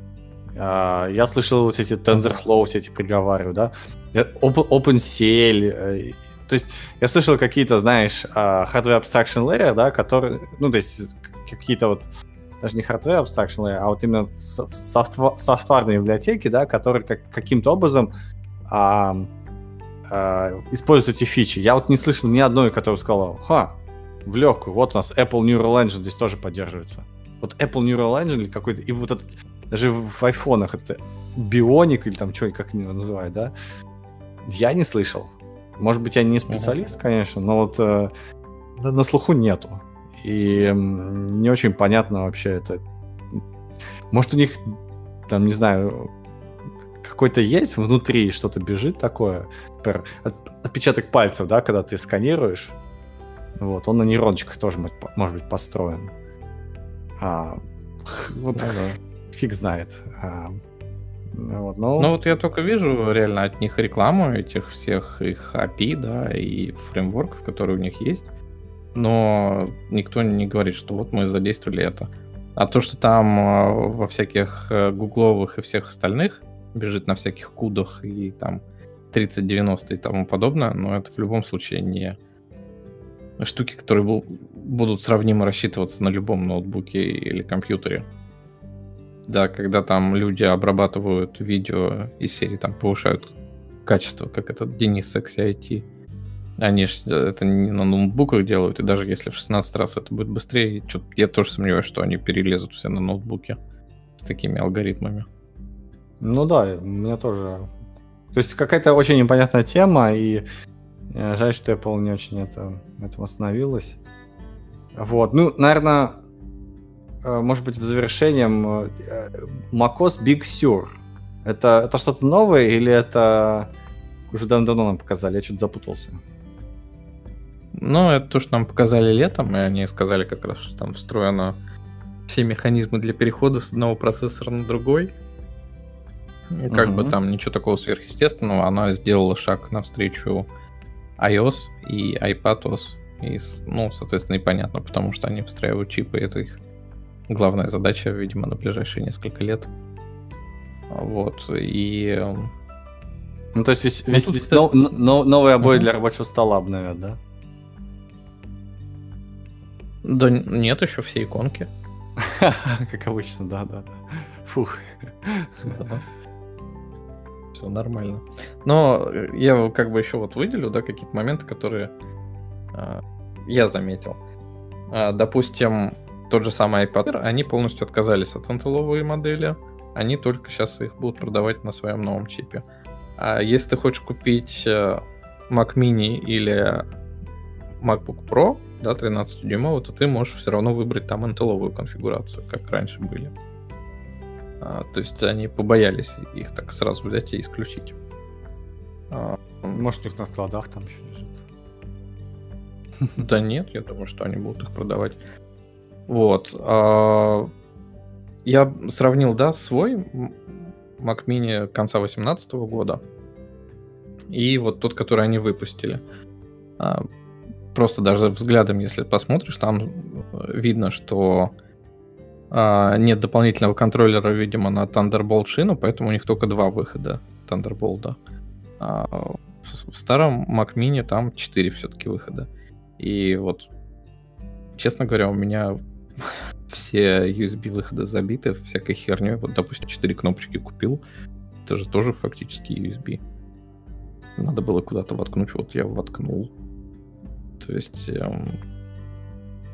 Э, я слышал вот эти TensorFlow, все эти приговариваю, да. Э, Open, OpenCL. Э, то есть я слышал какие-то, знаешь, э, hardware abstraction layer, да, которые, ну, то есть какие-то вот даже не hardware abstraction а вот именно софтва- софтварные библиотеки, да, которые как, каким-то образом а, а, используют эти фичи. Я вот не слышал ни одной, которая сказала, ха, в легкую, вот у нас Apple Neural Engine здесь тоже поддерживается. Вот Apple Neural Engine или какой-то, и вот этот, даже в айфонах это Bionic или там что, как его называют, да, я не слышал. Может быть, я не специалист, конечно, но вот э, на слуху нету. И не очень понятно вообще это. Может, у них, там, не знаю, какой-то есть внутри, что-то бежит такое. Например, отпечаток пальцев, да, когда ты сканируешь. Вот, он на нейрончиках тоже может быть построен. А, вот ну, да. фиг знает. А, вот, но... Ну вот я только вижу реально от них рекламу этих всех их API, да, и фреймворков, которые у них есть но никто не говорит, что вот мы задействовали это. А то, что там э, во всяких э, гугловых и всех остальных бежит на всяких кудах и там 3090 и тому подобное, но это в любом случае не штуки, которые будут сравнимо рассчитываться на любом ноутбуке или компьютере. Да, когда там люди обрабатывают видео из серии, там повышают качество, как этот Денис Sexy IT, они ж э, это не на ноутбуках делают, и даже если в 16 раз это будет быстрее, я тоже сомневаюсь, что они перелезут все на ноутбуке с такими алгоритмами. Ну да, у меня тоже. То есть какая-то очень непонятная тема, и э, жаль, что Apple не очень это, этом остановилась. Вот, ну, наверное, э, может быть, в завершением macOS Big Sur. Это, это что-то новое или это уже давно нам показали? Я что-то запутался. Ну, это то, что нам показали летом, и они сказали как раз, что там встроено все механизмы для перехода с одного процессора на другой. И как uh-huh. бы там ничего такого сверхъестественного, она сделала шаг навстречу iOS и iPadOS. И, ну, соответственно, и понятно, потому что они встраивают чипы, это их главная задача, видимо, на ближайшие несколько лет. Вот, и... Эм, ну, то есть весь, ну, весь, весь но, но, новые обои uh-huh. для рабочего стола обновят, да? Да нет, еще все иконки. Как обычно, да, да, да. Фух. Все нормально. Но я как бы еще вот выделю, да, какие-то моменты, которые э, я заметил. Э, допустим, тот же самый iPad, они полностью отказались от интелловой модели. Они только сейчас их будут продавать на своем новом чипе. А если ты хочешь купить э, Mac Mini или MacBook Pro, да, 13-дюймовый, то ты можешь все равно выбрать там интеловую конфигурацию, как раньше были. А, то есть они побоялись их так сразу взять и исключить. А, Может, у них на складах там еще лежит? Да нет, я думаю, что они будут их продавать. Вот. А, я сравнил, да, свой Mac Mini конца 2018 года и вот тот, который они выпустили. Просто даже взглядом, если посмотришь, там э, видно, что а, нет дополнительного контроллера, видимо, на Thunderbolt шину, поэтому у них только два выхода Thunderbolt. А, в, в старом Mac Mini там четыре все-таки выхода. И вот, честно говоря, у меня все USB выходы забиты всякой херней. Вот, допустим, четыре кнопочки купил. Это же тоже фактически USB. Надо было куда-то воткнуть, вот я воткнул. То есть эм,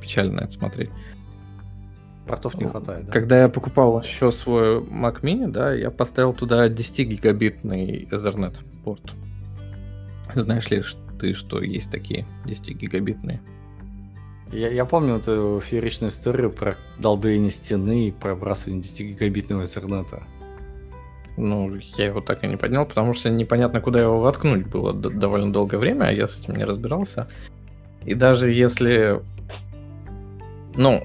печально это смотреть. Портов не хватает, да? Когда я покупал еще свой Mac Mini, да, я поставил туда 10 гигабитный Ethernet порт. Знаешь ли ты, что есть такие 10 гигабитные? Я, я помню эту фееричную историю про долбление стены и пробрасывание 10 гигабитного Ethernet. Ну, я его так и не поднял, потому что непонятно, куда его воткнуть было довольно долгое время, а я с этим не разбирался. И даже если, ну,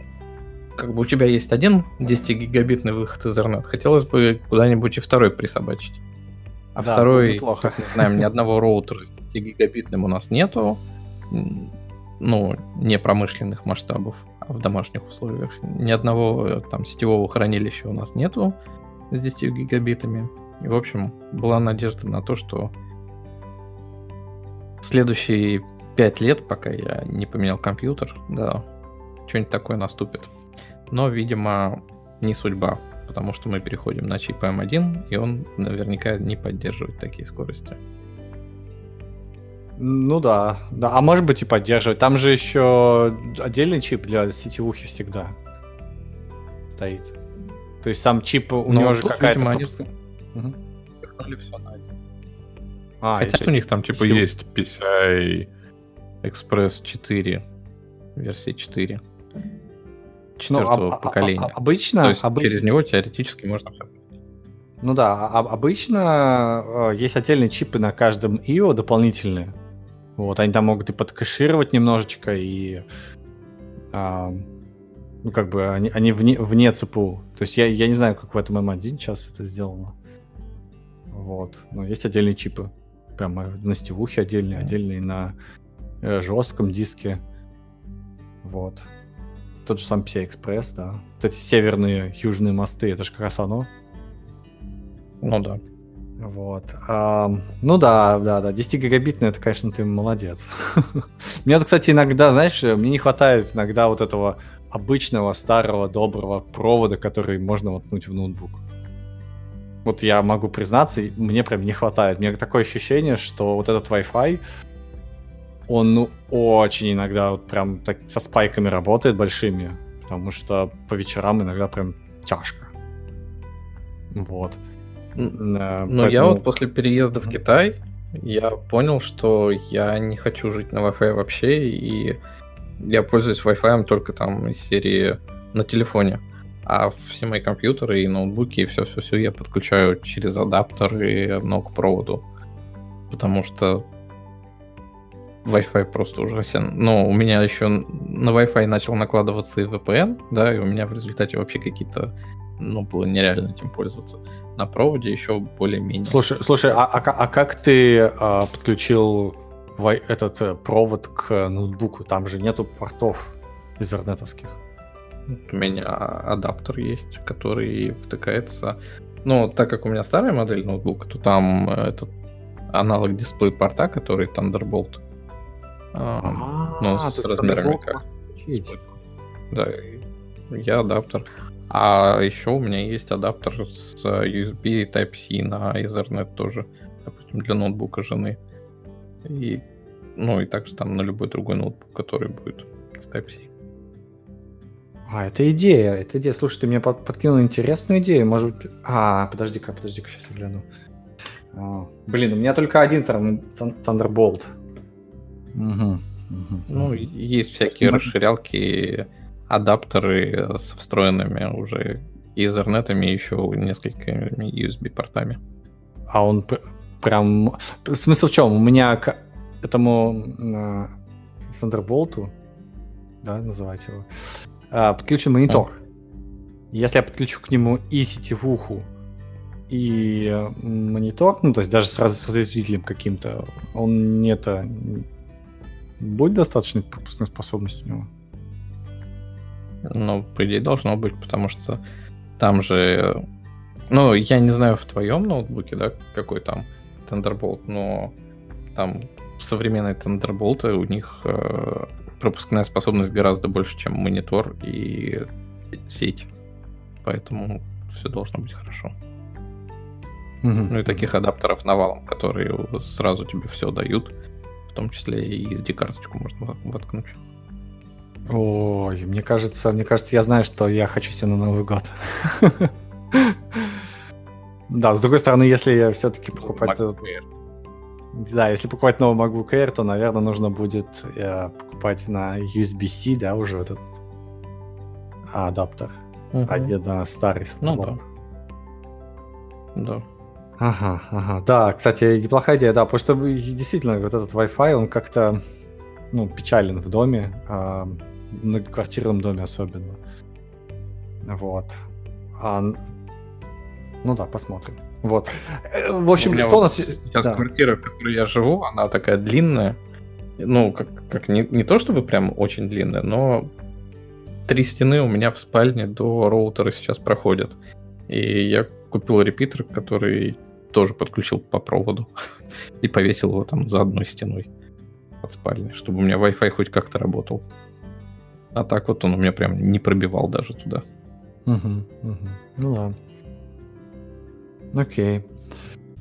как бы у тебя есть один 10-гигабитный выход из Ethernet, хотелось бы куда-нибудь и второй присобачить. А Да, второй, плохо. как мы знаем, ни одного роутера с 10-гигабитным у нас нету. Ну, не промышленных масштабов, а в домашних условиях. Ни одного э, там сетевого хранилища у нас нету с 10 гигабитами. И, в общем, была надежда на то, что следующие 5 лет, пока я не поменял компьютер, да, что-нибудь такое наступит. Но, видимо, не судьба, потому что мы переходим на чип M1, и он наверняка не поддерживает такие скорости. Ну да, да. А может быть и поддерживать. Там же еще отдельный чип для сетевухи всегда стоит. То есть сам чип, у Ну, него же какая-то... видимо, они- на один. А, Хотя у них там типа есть PCI Express 4, версия 4. Ну, Четвертого а- а- а- поколения. а- обычно, То есть обы- через него теоретически можно все. ну да, а- а- обычно есть отдельные чипы на каждом IO дополнительные. Вот, они там могут и подкэшировать немножечко, и а, ну как бы они, они вне, вне ЦПУ. То есть я, я не знаю, как в этом M1 сейчас это сделано. Вот, но есть отдельные чипы. Прямо на сетевухе отдельные, отдельные на жестком диске. Вот. Тот же сам PCI Express, да. Вот эти северные, южные мосты, это же как раз оно. Ну да. Вот. Ам, ну да, да, да. 10 гигабитный, это, конечно, ты молодец. Мне, вот, кстати, иногда, знаешь, мне не хватает иногда вот этого обычного, старого, доброго провода, который можно воткнуть в ноутбук. Вот я могу признаться, мне прям не хватает. У меня такое ощущение, что вот этот Wi-Fi, он ну, очень иногда вот прям так со спайками работает большими, потому что по вечерам иногда прям тяжко. Вот. Э, я поэтому- вот после переезда в Китай, я понял, что я не хочу жить на Wi-Fi вообще, и я пользуюсь Wi-Fi только там из серии на телефоне. А все мои компьютеры и ноутбуки, и все-все-все я подключаю через адаптер и ну, к проводу. Потому что Wi-Fi просто ужасен. Но у меня еще на Wi-Fi начал накладываться и VPN, да, и у меня в результате вообще какие-то, ну, было нереально этим пользоваться. На проводе еще более-менее. Слушай, слушай, а, а а как ты а, подключил этот э, провод к ноутбуку? Там же нету портов изернетовских. У меня адаптер есть, который втыкается. Ну, так как у меня старая модель ноутбука, то там э, этот аналог дисплей порта, который Thunderbolt. А, ну, с размерами как. Да, я адаптер. А еще у меня есть адаптер с USB Type-C на Ethernet тоже, допустим, для ноутбука жены. И, ну, и также там на любой другой ноутбук, который будет с Type-C. А, это идея, это идея. Слушай, ты мне под- подкинул интересную идею. Может быть... А, подожди-ка, подожди-ка, сейчас я гляну. А, блин, у меня только один там Thun- Thunderbolt. Мгм, Ну, есть всякие Смотри. расширялки, адаптеры со встроенными уже Ethernet и еще несколькими USB-портами. А он пр- прям... Смысл в чем? У меня к этому а, Thunderbolt, да, называть его, а, подключен монитор. Если я подключу к нему и сетевуху, и э, монитор, ну, то есть даже с, раз- с разветвителем каким-то, он не это... Будет достаточной пропускной способности у него? Ну, по идее, должно быть, потому что там же... Ну, я не знаю в твоем ноутбуке, да, какой там Thunderbolt, но там современные Thunderbolt, у них э, пропускная способность гораздо больше, чем монитор и сеть. Поэтому все должно быть хорошо. Ну и таких адаптеров навалом, которые сразу тебе все дают, в том числе и SD-карточку можно во- воткнуть. Ой, мне кажется, мне кажется, я знаю, что я хочу себе на Новый год. Да, с другой стороны, если я все-таки покупать... Да, если покупать новый MacBook Air, то, наверное, нужно будет э, покупать на USB-C, да, уже вот этот адаптер, а Мгм. не на старый Ну Thunderbolt. Да. Ага, ага. Да, кстати, неплохая идея, да, потому что действительно вот этот Wi-Fi, он как-то ну, печален в доме, а, в многоквартирном доме особенно. Вот. А, ну да, посмотрим. Вот. Э, в общем, У что у нас... Сейчас да. квартира, в которой я живу, она такая длинная. Ну, как, как не, не то чтобы прям очень длинная, но три стены у меня в спальне до роутера сейчас проходят. И я купил репитер, который тоже подключил по проводу и повесил его там за одной стеной от спальни, чтобы у меня Wi-Fi хоть как-то работал. А так вот он у меня прям не пробивал даже туда. Ну ладно. Окей.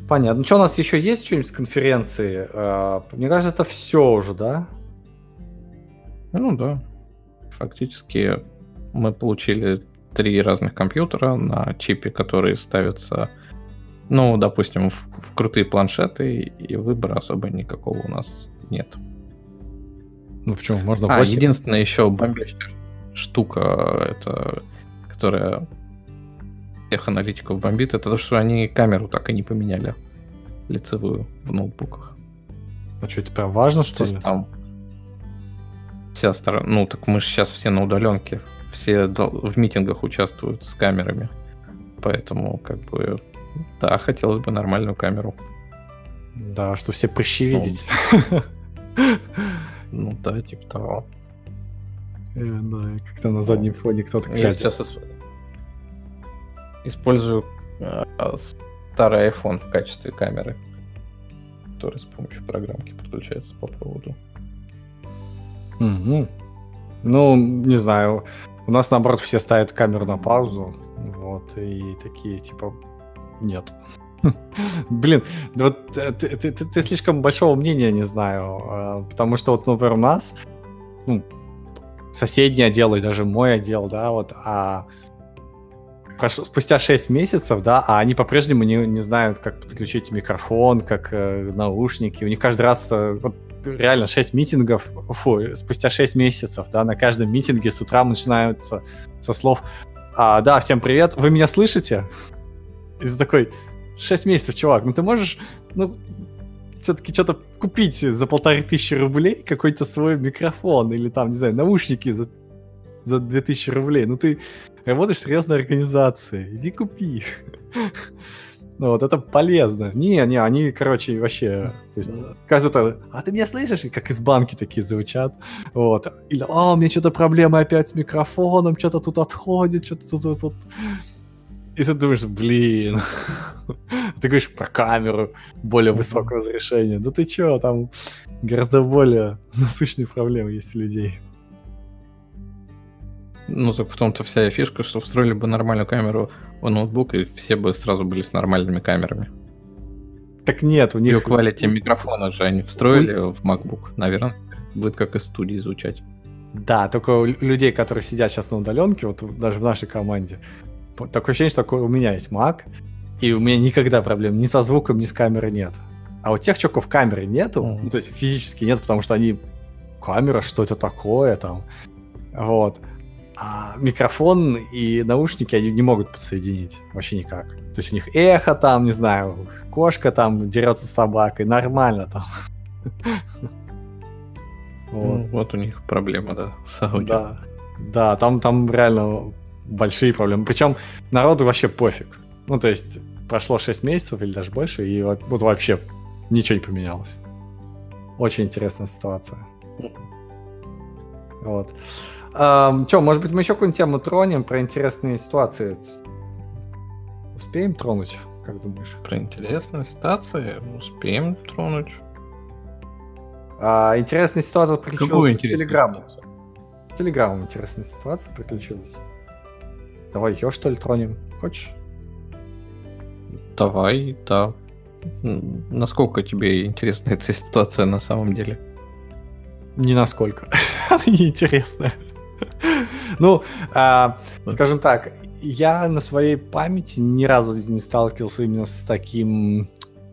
Понятно. Ну что, у нас еще есть что-нибудь с конференции? А, Мне кажется, это все уже, да? Ну да. Фактически мы получили три разных компьютера на чипе, которые ставятся, ну, допустим, в, в крутые планшеты, и выбора особо никакого у нас нет. Ну почему? Можно А, 8? единственная еще бомбящая штука, это, которая всех аналитиков бомбит, это то, что они камеру так и не поменяли лицевую в ноутбуках. А что, это прям важно, То что ли? там вся сторона... Ну, так мы же сейчас все на удаленке. Все в митингах участвуют с камерами. Поэтому, как бы, да, хотелось бы нормальную камеру. Да, что все прыщи Ну, видеть. Ну да, типа того. Э, Да, и как там на заднем фоне кто-то Я сейчас ис- использую с- старый iPhone в качестве камеры, который с помощью программки подключается по проводу. Мгм. Ну, не знаю. У нас, наоборот, все ставят камеру на паузу. Вот, и такие, типа, нет. Блин, вот э, ты, ты- ты- ты слишком большого мнения не знаю. а, Потому что вот, например, у нас ну, соседний отдел и даже мой отдел, да, вот, а прошло, спустя 6 месяцев, да, а они по-прежнему не, не знают, как подключить микрофон, как э, наушники. У них каждый раз э, вот, реально 6 митингов, фу, спустя 6 месяцев, да, на каждом митинге с утра начинаются со слов а, «Да, всем привет, вы меня слышите?» И ты такой, 6 месяцев, чувак, ну ты можешь, ну, все-таки что-то купить за полторы тысячи рублей, какой-то свой микрофон или там, не знаю, наушники за, за 2000 рублей. Ну ты работаешь в серьезной организации, иди купи. Ну вот, это полезно. Не, не, они, короче, вообще, то есть, каждый то, а ты меня слышишь? И как из банки такие звучат. Вот. Или, а, у меня что-то проблемы опять с микрофоном, что-то тут отходит, что-то тут, тут, тут. И ты думаешь, блин. Ты говоришь про камеру более высокого разрешения. Да ты чё, там гораздо более насущные проблемы есть у людей. Ну, так в том-то вся и фишка, что встроили бы нормальную камеру в ноутбук, и все бы сразу были с нормальными камерами. Так нет, у И них... quality микрофона же они встроили в MacBook. Наверное, будет как из студии звучать. Да, только у людей, которые сидят сейчас на удаленке, вот даже в нашей команде, такое ощущение, что такое у меня есть Mac, и у меня никогда проблем ни со звуком, ни с камерой нет. А у тех чуваков камеры нету, Мгм. ну, то есть физически нет, потому что они камера, что это такое там, вот. А микрофон и наушники они не могут подсоединить вообще никак. То есть у них эхо там, не знаю, кошка там дерется с собакой, нормально там. Вот. Ну, вот у них проблема, да, с аудио. Да, да, там, там реально большие проблемы. Причем народу вообще пофиг. Ну, то есть прошло 6 месяцев или даже больше, и вот, вот вообще ничего не поменялось. Очень интересная ситуация. Вот. Че, может быть, мы еще какую-нибудь тему тронем про интересные ситуации? Успеем тронуть, как думаешь? Про интересные ситуации успеем тронуть. А, интересная ситуация приключилась Какую с Телеграмом. С Телеграмом интересная ситуация приключилась. Давай ее, что ли, тронем? Хочешь? Давай, да. Насколько тебе интересна эта ситуация на самом деле? Не насколько. Она неинтересная. Ну, а, скажем так, я на своей памяти ни разу не сталкивался именно с таким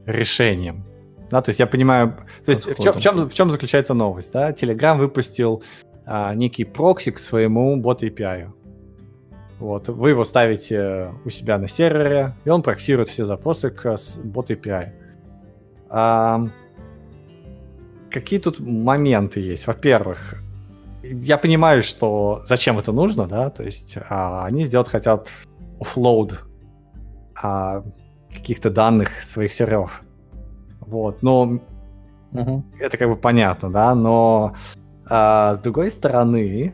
решением. Да, то есть я понимаю, то есть в чем, в, чем, в чем заключается новость, да? Telegram выпустил а, некий прокси к своему бот API. Вот, вы его ставите у себя на сервере, и он проксирует все запросы к bot API. А, какие тут моменты есть? Во-первых, я понимаю, что зачем это нужно, да, то есть а, они сделать хотят offload а, каких-то данных своих серверов. Вот, но угу. это как бы понятно, да, но а, с другой стороны,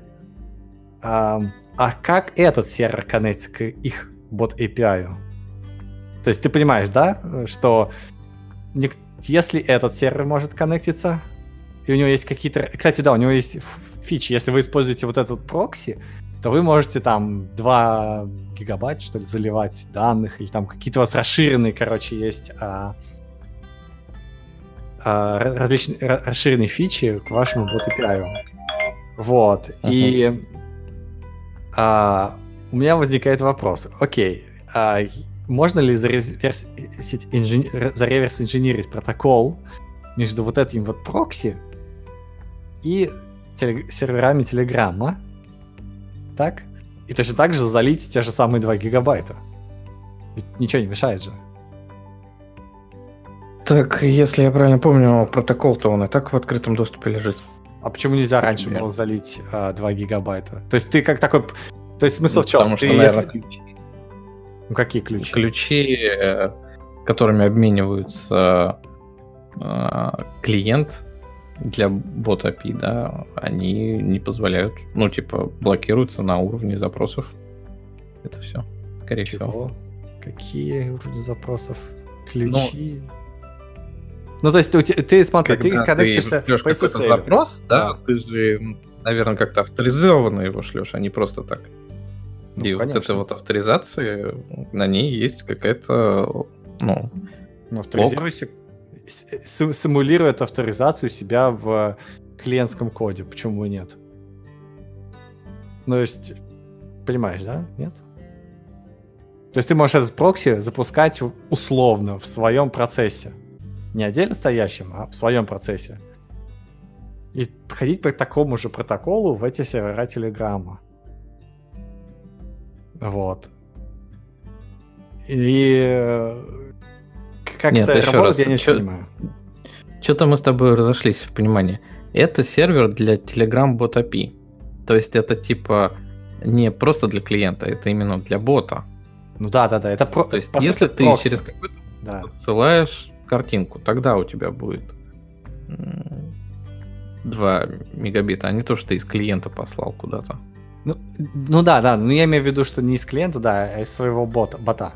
а, а как этот сервер коннектится к их бот API? То есть ты понимаешь, да, что если этот сервер может коннектиться, и у него есть какие-то... Кстати, да, у него есть фичи. Если вы используете вот этот прокси, то вы можете там 2 гигабайт, что ли, заливать данных, или там какие-то у вас расширенные, короче, есть а, а, различные расширенные фичи к вашему bot API. Вот. Uh-huh. И а, у меня возникает вопрос. Окей, а, можно ли зареверсить инжени... зареверс инженерить протокол между вот этим вот прокси и телег... серверами Телеграма? Так? И точно так же залить те же самые 2 гигабайта. Ведь ничего не мешает же. Так, если я правильно помню, протокол-то он и так в открытом доступе лежит. А почему нельзя раньше было залить а, 2 гигабайта? То есть ты как такой... То есть смысл ну, в чем? Потому ты, что, наверное, если... ключи. Ну какие ключи? Ключи, э, которыми обмениваются э, клиент для бота API, да, они не позволяют, ну, типа, блокируются на уровне запросов. Это все, скорее Чего? всего. Какие уровни запросов? Ключи? Ну, ну, то есть ты, ты смотри, когда ты коннектишься по SSL. запрос, да, ты же, наверное, как-то авторизованно его шлешь, а не просто так. Ну, и конечно. вот эта вот авторизация, на ней есть какая-то, ну... Ну, авторизируйся, симулирует авторизацию себя в клиентском коде, почему бы нет? Ну, то есть, понимаешь, да? Нет? То есть ты можешь этот прокси запускать условно в своем процессе. Не отдельно стоящем, а в своем процессе. И ходить по такому же протоколу в эти сервера Телеграма. Вот. И э, как Нет, это работает, раз. я не Чё, понимаю. Что-то мы с тобой разошлись в понимании. Это сервер для Telegram Bot API. То есть это типа не просто для клиента, это именно для бота. Ну да, да, да. Это про... То есть, по если ты прокси. через какой-то да. отсылаешь картинку, тогда у тебя будет 2 мегабита, а не то, что ты из клиента послал куда-то. Ну, ну да, да, но я имею в виду, что не из клиента, да, а из своего бота. бота.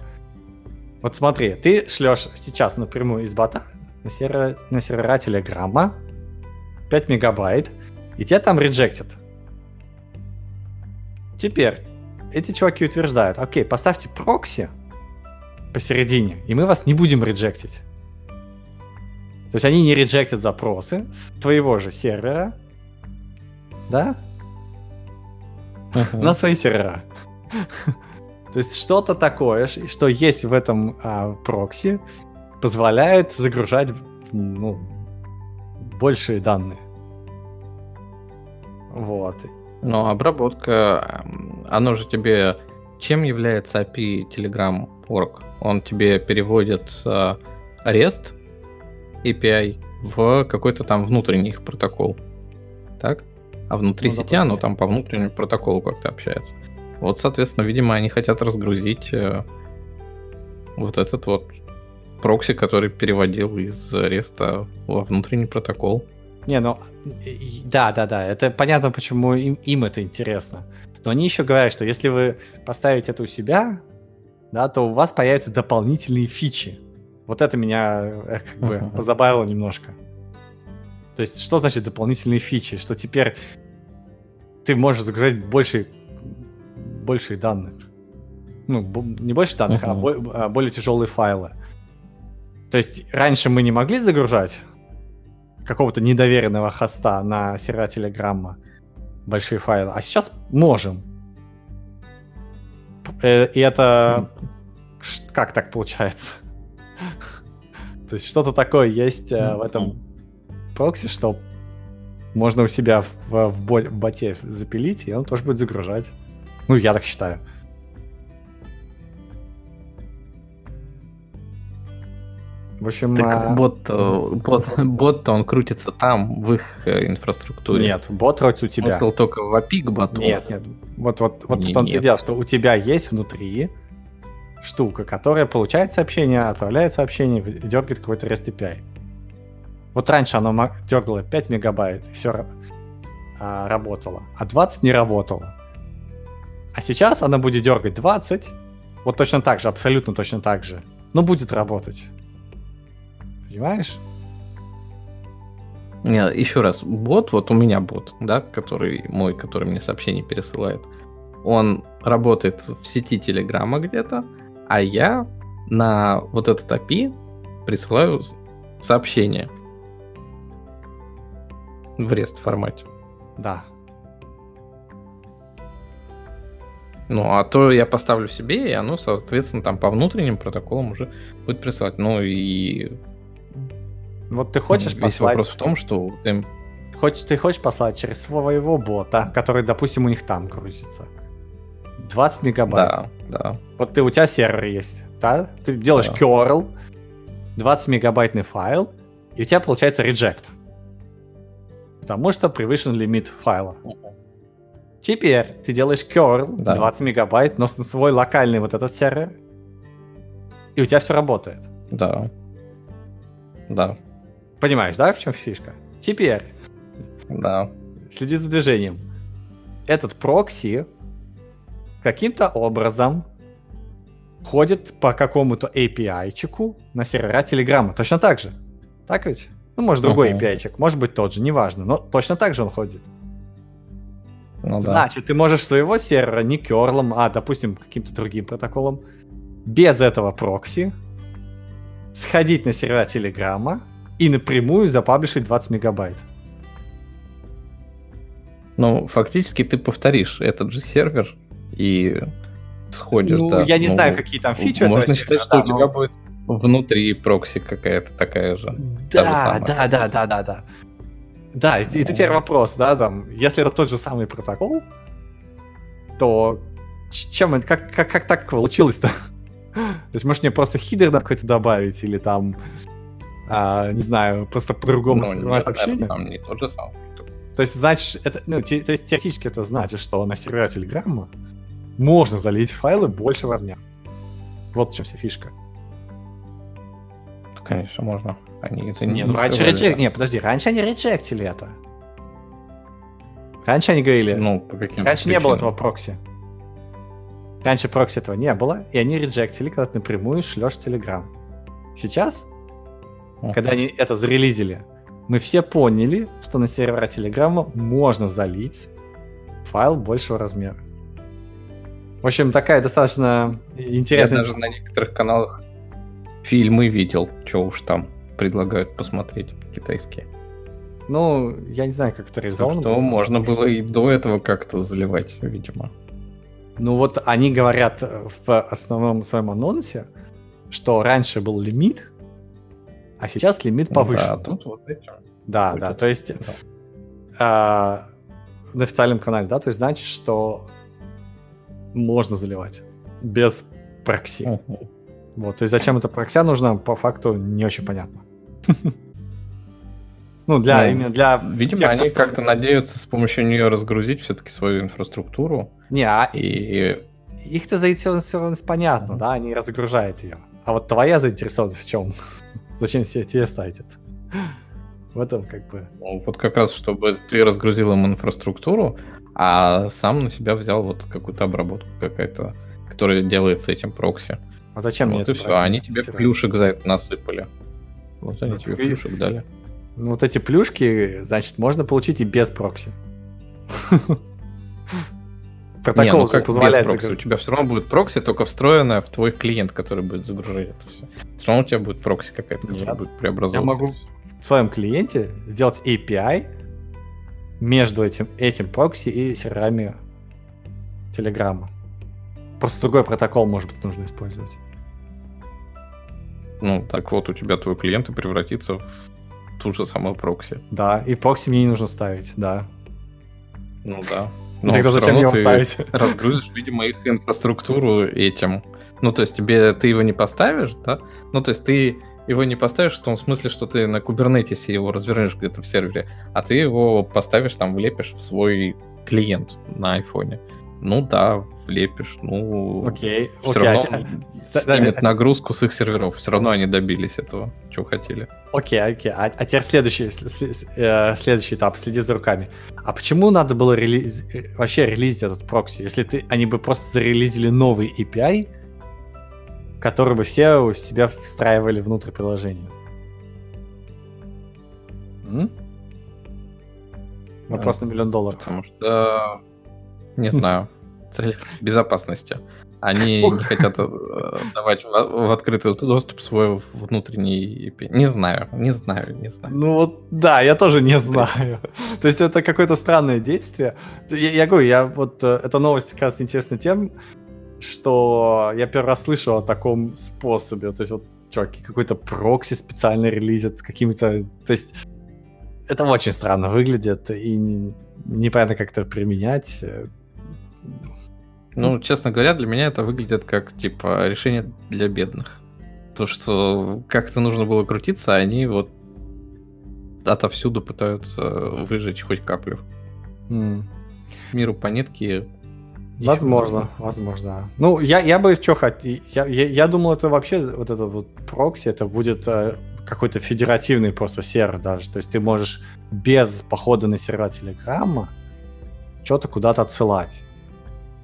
Вот смотри, ты шлешь сейчас напрямую из бота на, сервер, на сервера Телеграма 5 мегабайт, и тебя там реджектят. Теперь, эти чуваки утверждают, окей, поставьте прокси посередине, и мы вас не будем реджектить. То есть они не реджектят запросы с твоего же сервера, да? Uh-huh. На свои сервера. То есть что-то такое, что есть в этом а, прокси, позволяет загружать ну, большие данные. Вот. Но обработка, оно же тебе... Чем является API Telegram Org? Он тебе переводит uh, REST API в какой-то там внутренний их протокол. Так? А внутри ну, сети допустим. оно там по внутреннему протоколу как-то общается. Вот, соответственно, видимо, они хотят разгрузить э, вот этот вот прокси, который переводил из реста во внутренний протокол. Не, ну, да, да, да, это понятно, почему им, им это интересно. Но они еще говорят, что если вы поставите это у себя, да, то у вас появятся дополнительные фичи. Вот это меня э, как бы uh-huh. позабавило немножко. То есть, что значит дополнительные фичи? Что теперь ты можешь загружать больше большие данные. Ну, не больше данных, uh-huh. а, бо- а более тяжелые файлы. То есть раньше мы не могли загружать какого-то недоверенного хоста на сервер Телеграмма большие файлы, а сейчас можем. Э, и это как так получается? То есть что-то такое есть э, в этом прокси, что можно у себя в, в, в боте запилить, и он тоже будет загружать. Ну, я так считаю. В общем, Так а, бот, э, бот, бот он крутится там, в их э, инфраструктуре. нет, бот вроде у тебя. Смысл только в API к боту. Нет, нет. Вот, вот, вот Не- в том-то дело, что у тебя есть внутри штука, которая получает сообщение, отправляет сообщение, дергает какой-то REST API. Вот раньше оно дергало 5 мегабайт, и все работало, а 20 не работало. А сейчас она будет дергать 20, вот точно так же, абсолютно точно так же, но будет работать. Понимаешь? Не, еще раз, бот, вот у меня бот, да, который мой, который мне сообщение пересылает, он работает в сети Телеграма где-то, а я на вот этот API присылаю сообщение в REST формате. Да. Ну, а то я поставлю себе, и оно, соответственно, там по внутренним протоколам уже будет присылать. Ну и Вот ты хочешь весь послать... вопрос в том, что им- Хочешь, ты хочешь послать через своего бота, который, допустим, у них там грузится. 20 мегабайт. Да, да. Вот ты, у тебя сервер есть, да? Ты делаешь Да. curl, 20 мегабайтный файл, и у тебя получается reject. Потому что превышен лимит файла. Теперь ты делаешь curl, Да. 20 мегабайт, но на свой локальный вот этот сервер, и у тебя все работает. Да. Да, Понимаешь, да, в чем фишка? Теперь да. следи за движением. Этот прокси каким-то образом ходит по какому-то API-чику на сервера Телеграма. Точно так же. Так ведь? Ну, может, другой Ага. API-чик, может быть, тот же, неважно, но точно так же он ходит. Ну да. Значит, ты можешь своего сервера не керлом, а, допустим, каким-то другим протоколом, без этого прокси сходить на сервера Телеграма и напрямую запаблишить 20 мегабайт. Ну, фактически ты повторишь этот же сервер и сходишь, Ну, да. я не Ну, знаю, какие там фичи Можно считать, что да, у тебя но- будет внутри прокси какая-то такая же. Да, да, да, да, да, да. Да, и, и теперь вопрос, да, там, если это тот же самый протокол, то чем это, как, как, как так получилось-то? То есть, может, мне просто хидер надо какой-то добавить, или там, а, не знаю, просто по-другому Ну, сформировать сообщение? там не тот же самый. То есть, значит, это, ну, те- то есть, теоретически это значит, что на сервера Телеграма можно залить файлы большего размера. Вот в чем вся фишка. Конечно, можно. Они это Не, ну раньше реджек... Не, подожди, раньше они реджектили это. Раньше они говорили... Ну, по каким раньше не было этого прокси. Раньше прокси этого не было, и они реджектили, когда ты напрямую шлешь в Telegram. Сейчас, когда они это зарелизили, мы все поняли, что на сервера Телеграма можно залить файл большего размера. В общем, такая достаточно Я интересная... даже на некоторых каналах фильмы видел, что уж там предлагают посмотреть китайские. Ну, я не знаю, как это реализовано. что было. можно было и до этого как-то заливать, видимо. Ну вот они говорят э, в основном своем анонсе, что раньше был лимит, а сейчас лимит повышен. Да, тут вот этим. Да, будет. да, то есть Да. а, на официальном канале, да, то есть значит, что можно заливать без прокси. Вот, то есть зачем эта прокси нужна, по факту не очень понятно. Ну, для Ну, именно для Видимо, тех, они как-то надеются с помощью нее разгрузить все-таки свою инфраструктуру. Не, а И их-то заинтересованность понятно, Мгм. да, они разгружают ее. А вот твоя заинтересованность в чем? Зачем все тебе это? В этом как бы... ну, вот как раз, чтобы ты разгрузил им инфраструктуру, а сам на себя взял вот какую-то обработку какая-то, которая делается этим прокси. А зачем мне вот и это все. А они тебе тестировать? плюшек за это насыпали. Вот они Ну, тебе и- плюшек дали. Ну, вот эти плюшки, значит, можно получить и без прокси. Протокол Не, ну как позволяет без прокси? У тебя все равно будет прокси, только встроенная в твой клиент, который будет загружать это все. Все равно у тебя будет прокси какая-то, которая будет преобразовывать. Я могу в своем клиенте сделать API между этим, этим прокси и серверами Телеграма. Просто другой протокол, может быть, нужно использовать. Ну, так вот, у тебя твой клиент и превратится в ту же самую прокси. Да, и прокси мне не нужно ставить, да. Ну да. Ну, тогда всё зачем его ставить? Разгрузишь, видимо, их инфраструктуру этим. Ну, то есть тебе ты его не поставишь, да? Ну, то есть ты его не поставишь в том смысле, что ты на кубернетисе его развернешь где-то в сервере, а ты его поставишь там, влепишь в свой клиент на айфоне. Ну да, влепишь, ну... Окей, Все окей, равно а снимет а- нагрузку с их серверов. Все равно они добились этого, чего хотели. Окей, окей. А, а теперь следующий, э, следующий этап. Следи за руками. А почему надо было релиз- э, вообще релизить этот прокси? Если ты, они бы просто зарелизили новый API, который бы все у себя встраивали внутрь приложения. М? Вопрос на миллион долларов. Потому что, не знаю, цель безопасности. Они не хотят э, давать в в открытый доступ свой внутренний IP. Не знаю, не знаю, не знаю. Ну вот, да, я тоже не знаю. То есть это какое-то странное действие. Я, я говорю, я вот э, эта новость как раз интересна тем, что я первый раз слышу о таком способе. То есть вот чуваки какой-то прокси специально релизят с какими-то... То есть это очень странно выглядит и не- непонятно, как это применять. Ну, честно говоря, для меня это выглядит как, типа, решение для бедных. То, что как-то нужно было крутиться, а они вот отовсюду пытаются выжечь хоть каплю. м. Миру по нитке. Возможно, возможно. Ну, я, я бы что хотел. Я, я, я думал, это вообще вот этот вот прокси, это будет э, какой-то федеративный просто сервер даже. То есть ты можешь без похода на сервера Телеграма что-то куда-то отсылать.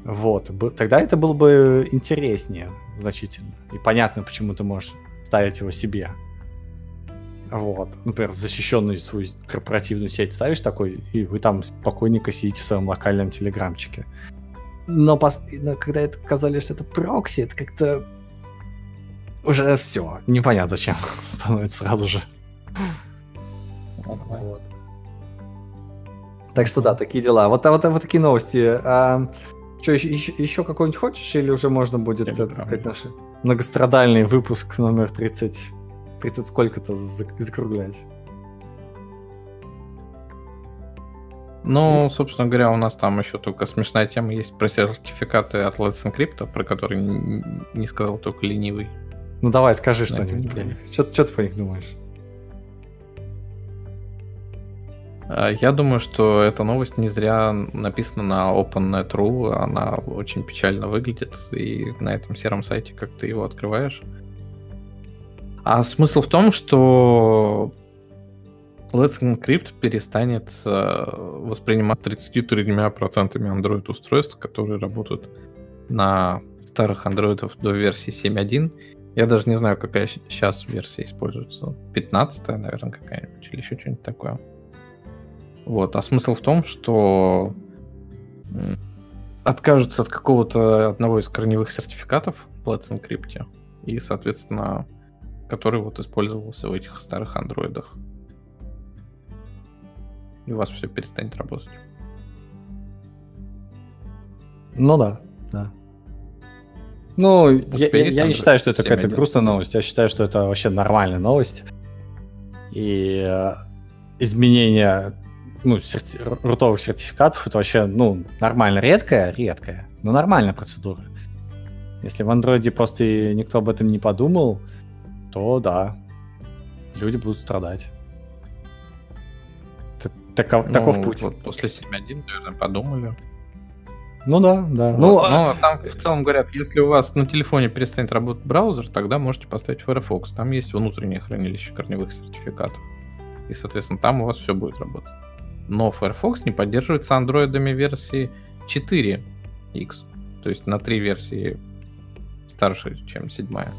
Вот. Тогда это было бы интереснее значительно. И понятно, почему ты можешь ставить его себе. Вот. Например, в защищенную свою корпоративную сеть ставишь такой, и вы там спокойненько сидите в своем локальном телеграмчике. Но, пос- но когда это сказали, что это прокси, это как-то уже все. Непонятно зачем становится сразу же. Вот. Так что да, такие дела. Вот, а вот, вот такие новости. что, еще, еще, какой-нибудь хочешь, или уже можно будет, Я так бы сказать, наш многострадальный выпуск номер 30, 30 сколько-то зак- закруглять? Ну, собственно говоря, у нас там еще только смешная тема есть про сертификаты от Let's Encrypt, про которые не сказал только ленивый. Ну давай, скажи что-нибудь. Что ты по них думаешь? А, Я думаю, что эта новость не зря написана на OpenNet.ru, она очень печально выглядит, и на этом сером сайте, как ты его открываешь. А смысл в том, что Let's Encrypt перестанет э, воспринимать 33% Android устройств, которые работают на старых андроидов до версии 7.1. Я даже не знаю, какая сейчас версия используется. 15 наверное, какая-нибудь, или еще что-нибудь такое. Вот. А смысл в том, что откажутся от какого-то одного из корневых сертификатов в Let's Encrypt, и, соответственно, который вот использовался в этих старых андроидах. И у вас все перестанет работать. Ну да, да. Ну, я, тебя я- есть я не считаю, что это какая-то 7.1? грустная новость. Я считаю, что это вообще нормальная новость. И э, изменение ну, серти- ру- рутовых сертификатов это вообще, ну, нормально. Редкая, редкая, но нормальная процедура. Если в андроиде просто никто об этом не подумал, то да, люди будут страдать. Таков, таков Ну, путь. Вот после 7.1, наверное, подумали. Ну да, да. Вот. Ну, а- Но а там в целом говорят, если у вас на телефоне перестанет работать браузер, тогда можете поставить Firefox. Там есть внутреннее хранилище корневых сертификатов. И, соответственно, там у вас все будет работать. Но Firefox не поддерживается андроидами версии 4X. То есть на три версии старше, чем седьмая.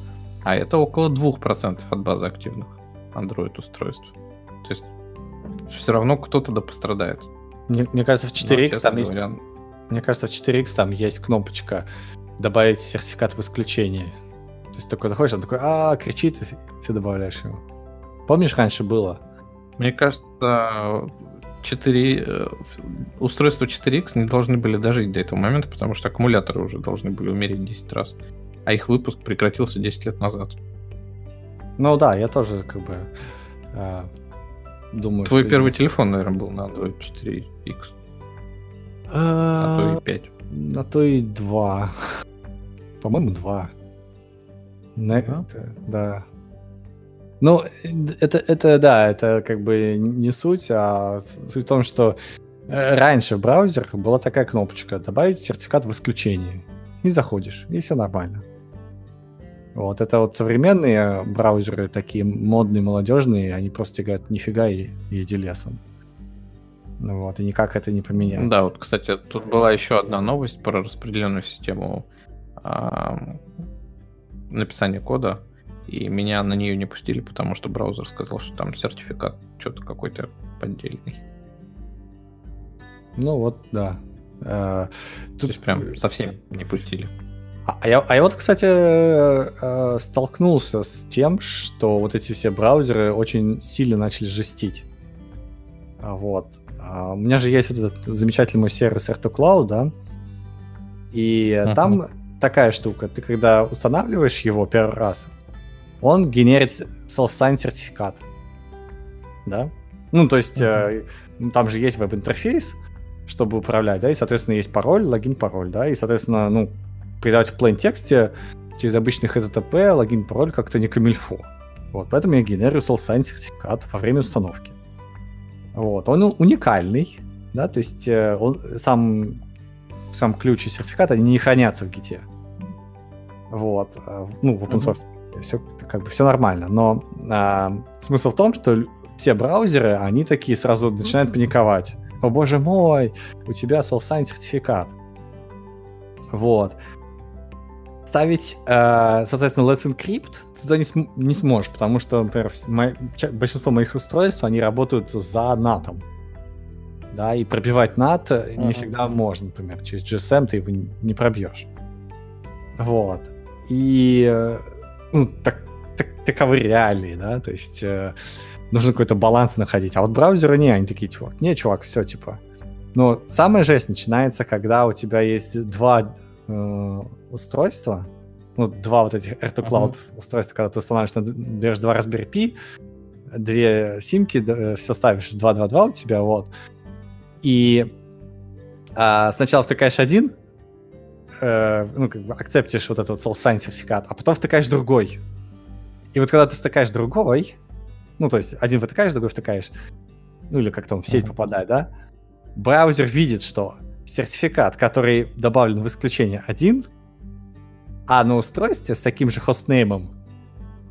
А это около 2% от базы активных Android устройств. То есть все равно кто-то да пострадает. мне, мне кажется, в Но, 4X честно там есть Мне кажется, в 4X там есть кнопочка добавить сертификат в исключение. То есть такой заходишь, он такой, а, кричит, и ты добавляешь его. Помнишь, раньше было? Мне кажется, 4, э, устройства 4X не должны были дожить до этого момента, потому что аккумуляторы уже должны были умереть 10 раз. А их выпуск прекратился 10 лет назад. Ну да, я тоже как бы а, думаю, Твой первый есть. телефон, наверное, был на Android 4X, а то А, и 5. На то и два. По-моему, два. На- Да? это- да. Ну, это, это да, это как бы не суть, а суть в том, что э, раньше в браузерах была такая кнопочка «Добавить сертификат в исключение». И заходишь, и все нормально. Вот, это вот современные браузеры, такие модные, молодежные, они просто говорят «нифига» и, иди лесом. Вот, и никак это не поменять. Да, вот, кстати, тут была еще одна новость про распределенную систему а, написания кода и меня на нее не пустили, потому что браузер сказал, что там сертификат что-то какой-то поддельный. Ну вот, да. А, тут... То есть прям совсем не пустили. А, а я, а я вот, кстати, э, столкнулся с тем, что вот эти все браузеры очень сильно начали жестить. Вот. У меня же есть вот этот замечательный мой сервис R2Cloud, да, и uh-huh. там такая штука. Ты когда устанавливаешь его первый раз, он генерит self-sign сертификат. Да? Ну, то есть uh-huh. э, там же есть веб-интерфейс, чтобы управлять, да, и, соответственно, есть пароль, логин, пароль, да, и, соответственно, ну, передавать в plain тексте через обычный HTTP логин, пароль как-то не камильфо. Вот, поэтому я генерирую self-sign сертификат во время установки. Вот, он уникальный, да, то есть э, он сам, сам ключ и сертификат, они не хранятся в гите. Вот, э, ну, в open source. Uh-huh все как бы все нормально. Но а, смысл в том, что все браузеры, они такие сразу начинают паниковать. О боже мой, у тебя self-sign сертификат. Вот. Ставить, э, соответственно, Let's Encrypt туда не, см- не сможешь, потому что, например, мои, большинство моих устройств, они работают за NAT. Да, и пробивать NAT uh-huh. не всегда можно, например, через GSM ты его не пробьешь. Вот. И э, ну, так, так, таковы реалии, да, то есть э, нужно какой-то баланс находить. А вот браузеры не, они такие, чувак, не, чувак, все, типа. Но самая жесть начинается, когда у тебя есть два э, устройства, ну, два вот этих R2 Cloud uh-huh. устройства, когда ты устанавливаешь, берешь два Raspberry Pi, две симки, э, все ставишь 2.2.2 у тебя, вот. И а, сначала втыкаешь один, э, ну, как бы акцептишь вот этот вот self-sign сертификат, а потом втыкаешь другой. И вот когда ты втыкаешь другой, ну, то есть один втыкаешь, другой втыкаешь, ну, или как там в сеть uh-huh. попадает, да, браузер видит, что сертификат, который добавлен в исключение один, а на устройстве с таким же хостнеймом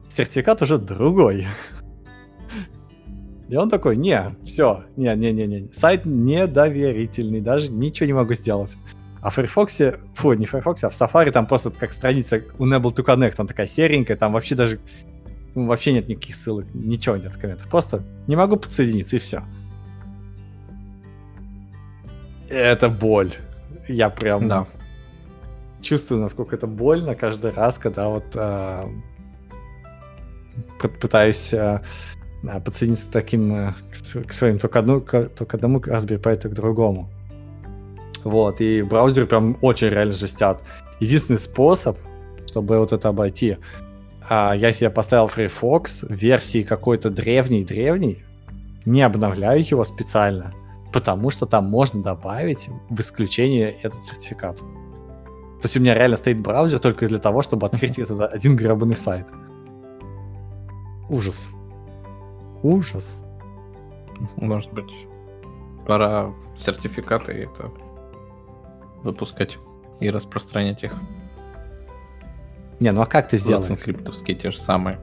сертификат уже другой. И он такой, не, все, не-не-не-не, сайт недоверительный, даже ничего не могу сделать. А в Firefox, фу, не в Firefox, а в Safari там просто как страница Unable to Connect, он такая серенькая, там вообще даже ну, вообще нет никаких ссылок, ничего нет комментов. Просто не могу подсоединиться, и все. Это боль. Я прям да. чувствую, насколько это больно каждый раз, когда вот э, пытаюсь э, подсоединиться таким э, к своим только, одну, к, только одному Raspberry Pi, к другому. Вот, и браузеры прям очень реально жестят. Единственный способ, чтобы вот это обойти, а, я себе поставил Firefox версии какой-то древний-древний, не обновляю его специально, потому что там можно добавить в исключение этот сертификат. То есть у меня реально стоит браузер только для того, чтобы открыть этот один гребаный сайт. Ужас. Ужас. Может быть, пора сертификаты это выпускать и распространять их. Не, ну а как ты сделаешь? Криптовские те же самые.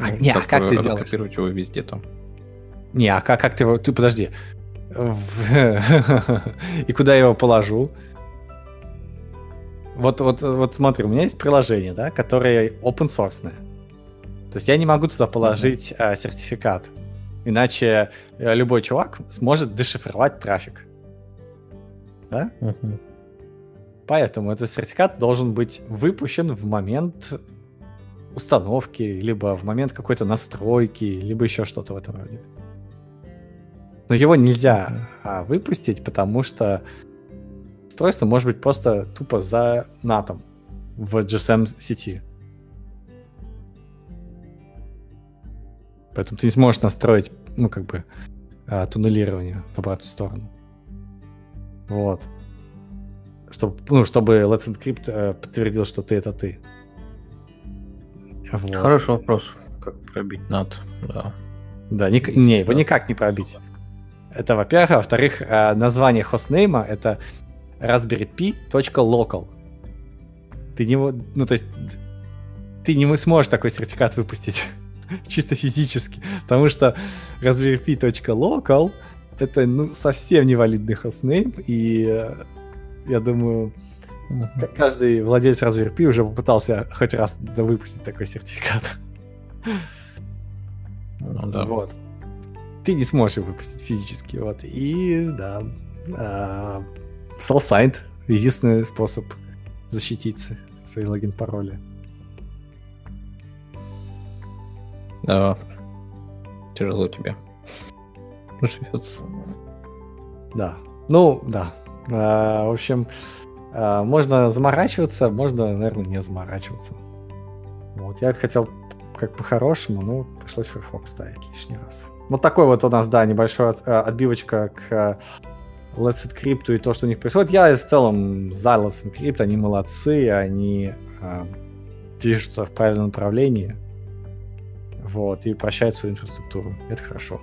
А, не, а как ты сделаешь? Раскопировать его везде там. Не, а как, как ты его... Ты подожди. И куда я его положу? Вот, вот, вот смотри, у меня есть приложение, да, которое open source. То есть я не могу туда положить uh-huh. а, сертификат. Иначе э, любой чувак сможет дешифровать трафик. Да? Uh-huh. Поэтому этот сертификат должен быть выпущен в момент установки, либо в момент какой-то настройки, либо еще что-то в этом роде. Но его нельзя а, выпустить, потому что устройство может быть просто тупо за натом в GSM сети. Поэтому ты не сможешь настроить, ну, как бы, а, туннелирование в обратную сторону. Вот чтобы, ну, чтобы Let's Encrypt э, подтвердил, что ты это ты. Вот. Хороший вопрос. как пробить надо, да. Да, ни, не, его никак не пробить. Это, во-первых, а во-вторых, э, название хостнейма это raspberry.pi.local. Ты не, ну то есть, ты не сможешь такой сертификат выпустить чисто физически, потому что Raspberry Pi.local это ну, совсем невалидный хостнейм, и э, я думаю, каждый владелец Raspberry Pi уже попытался хоть раз выпустить такой сертификат. Ну да. Вот. Ты не сможешь его выпустить физически, вот. И да, а, self-signed единственный способ защититься свои логин-пароли. Да. Тяжело тебе. Живется. Да. Ну, да. А, в общем, а, можно заморачиваться, можно, наверное, не заморачиваться. Вот, я хотел как по-хорошему, но пришлось Firefox ставить лишний раз. Вот такой вот у нас, да, небольшая а, отбивочка к а, Let's Encrypt и то, что у них происходит. Я в целом за Let's Encrypt, они молодцы, они э, движутся в правильном направлении. Вот, и упрощают свою инфраструктуру. Это хорошо.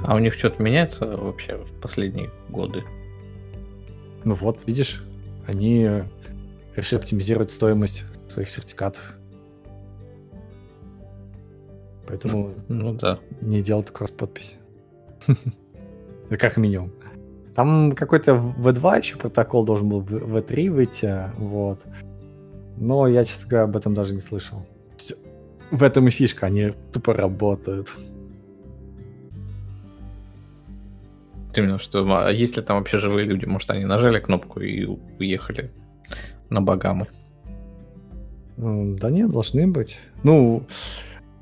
А у них что-то меняется вообще в последние годы? Ну вот, видишь, они решили оптимизировать стоимость своих сертификатов. Поэтому ну да. не делают кросс-подпись. Как минимум. Там какой-то V2 еще протокол должен был в V3 выйти, вот. Но я, честно говоря, об этом даже не слышал. В этом и фишка, они тупо работают. Именно что, а если там вообще живые люди, может, они нажали кнопку и уехали на Багамы? Да нет, должны быть. Ну,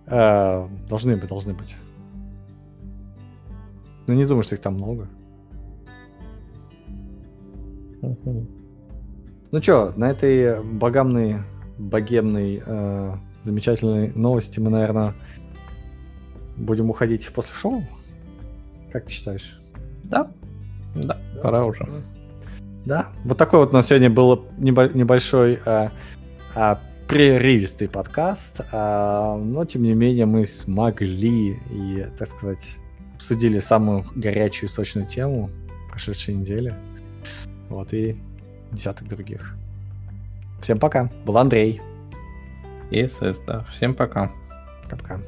э, должны быть, должны быть. Но не думаю, что их там много. Ну чё, на этой богамной, богемной, э, замечательной новости мы, наверное, будем уходить после шоу? Как ты считаешь? Да. Да, пора уже. Да, вот такой вот у нас сегодня был небольшой а, а, прерывистый подкаст, а, но тем не менее мы смогли и, так сказать, обсудили самую горячую и сочную тему прошедшей недели. Вот, и десяток других. Всем пока. Был Андрей. И СС, да. Всем пока. Пока-пока.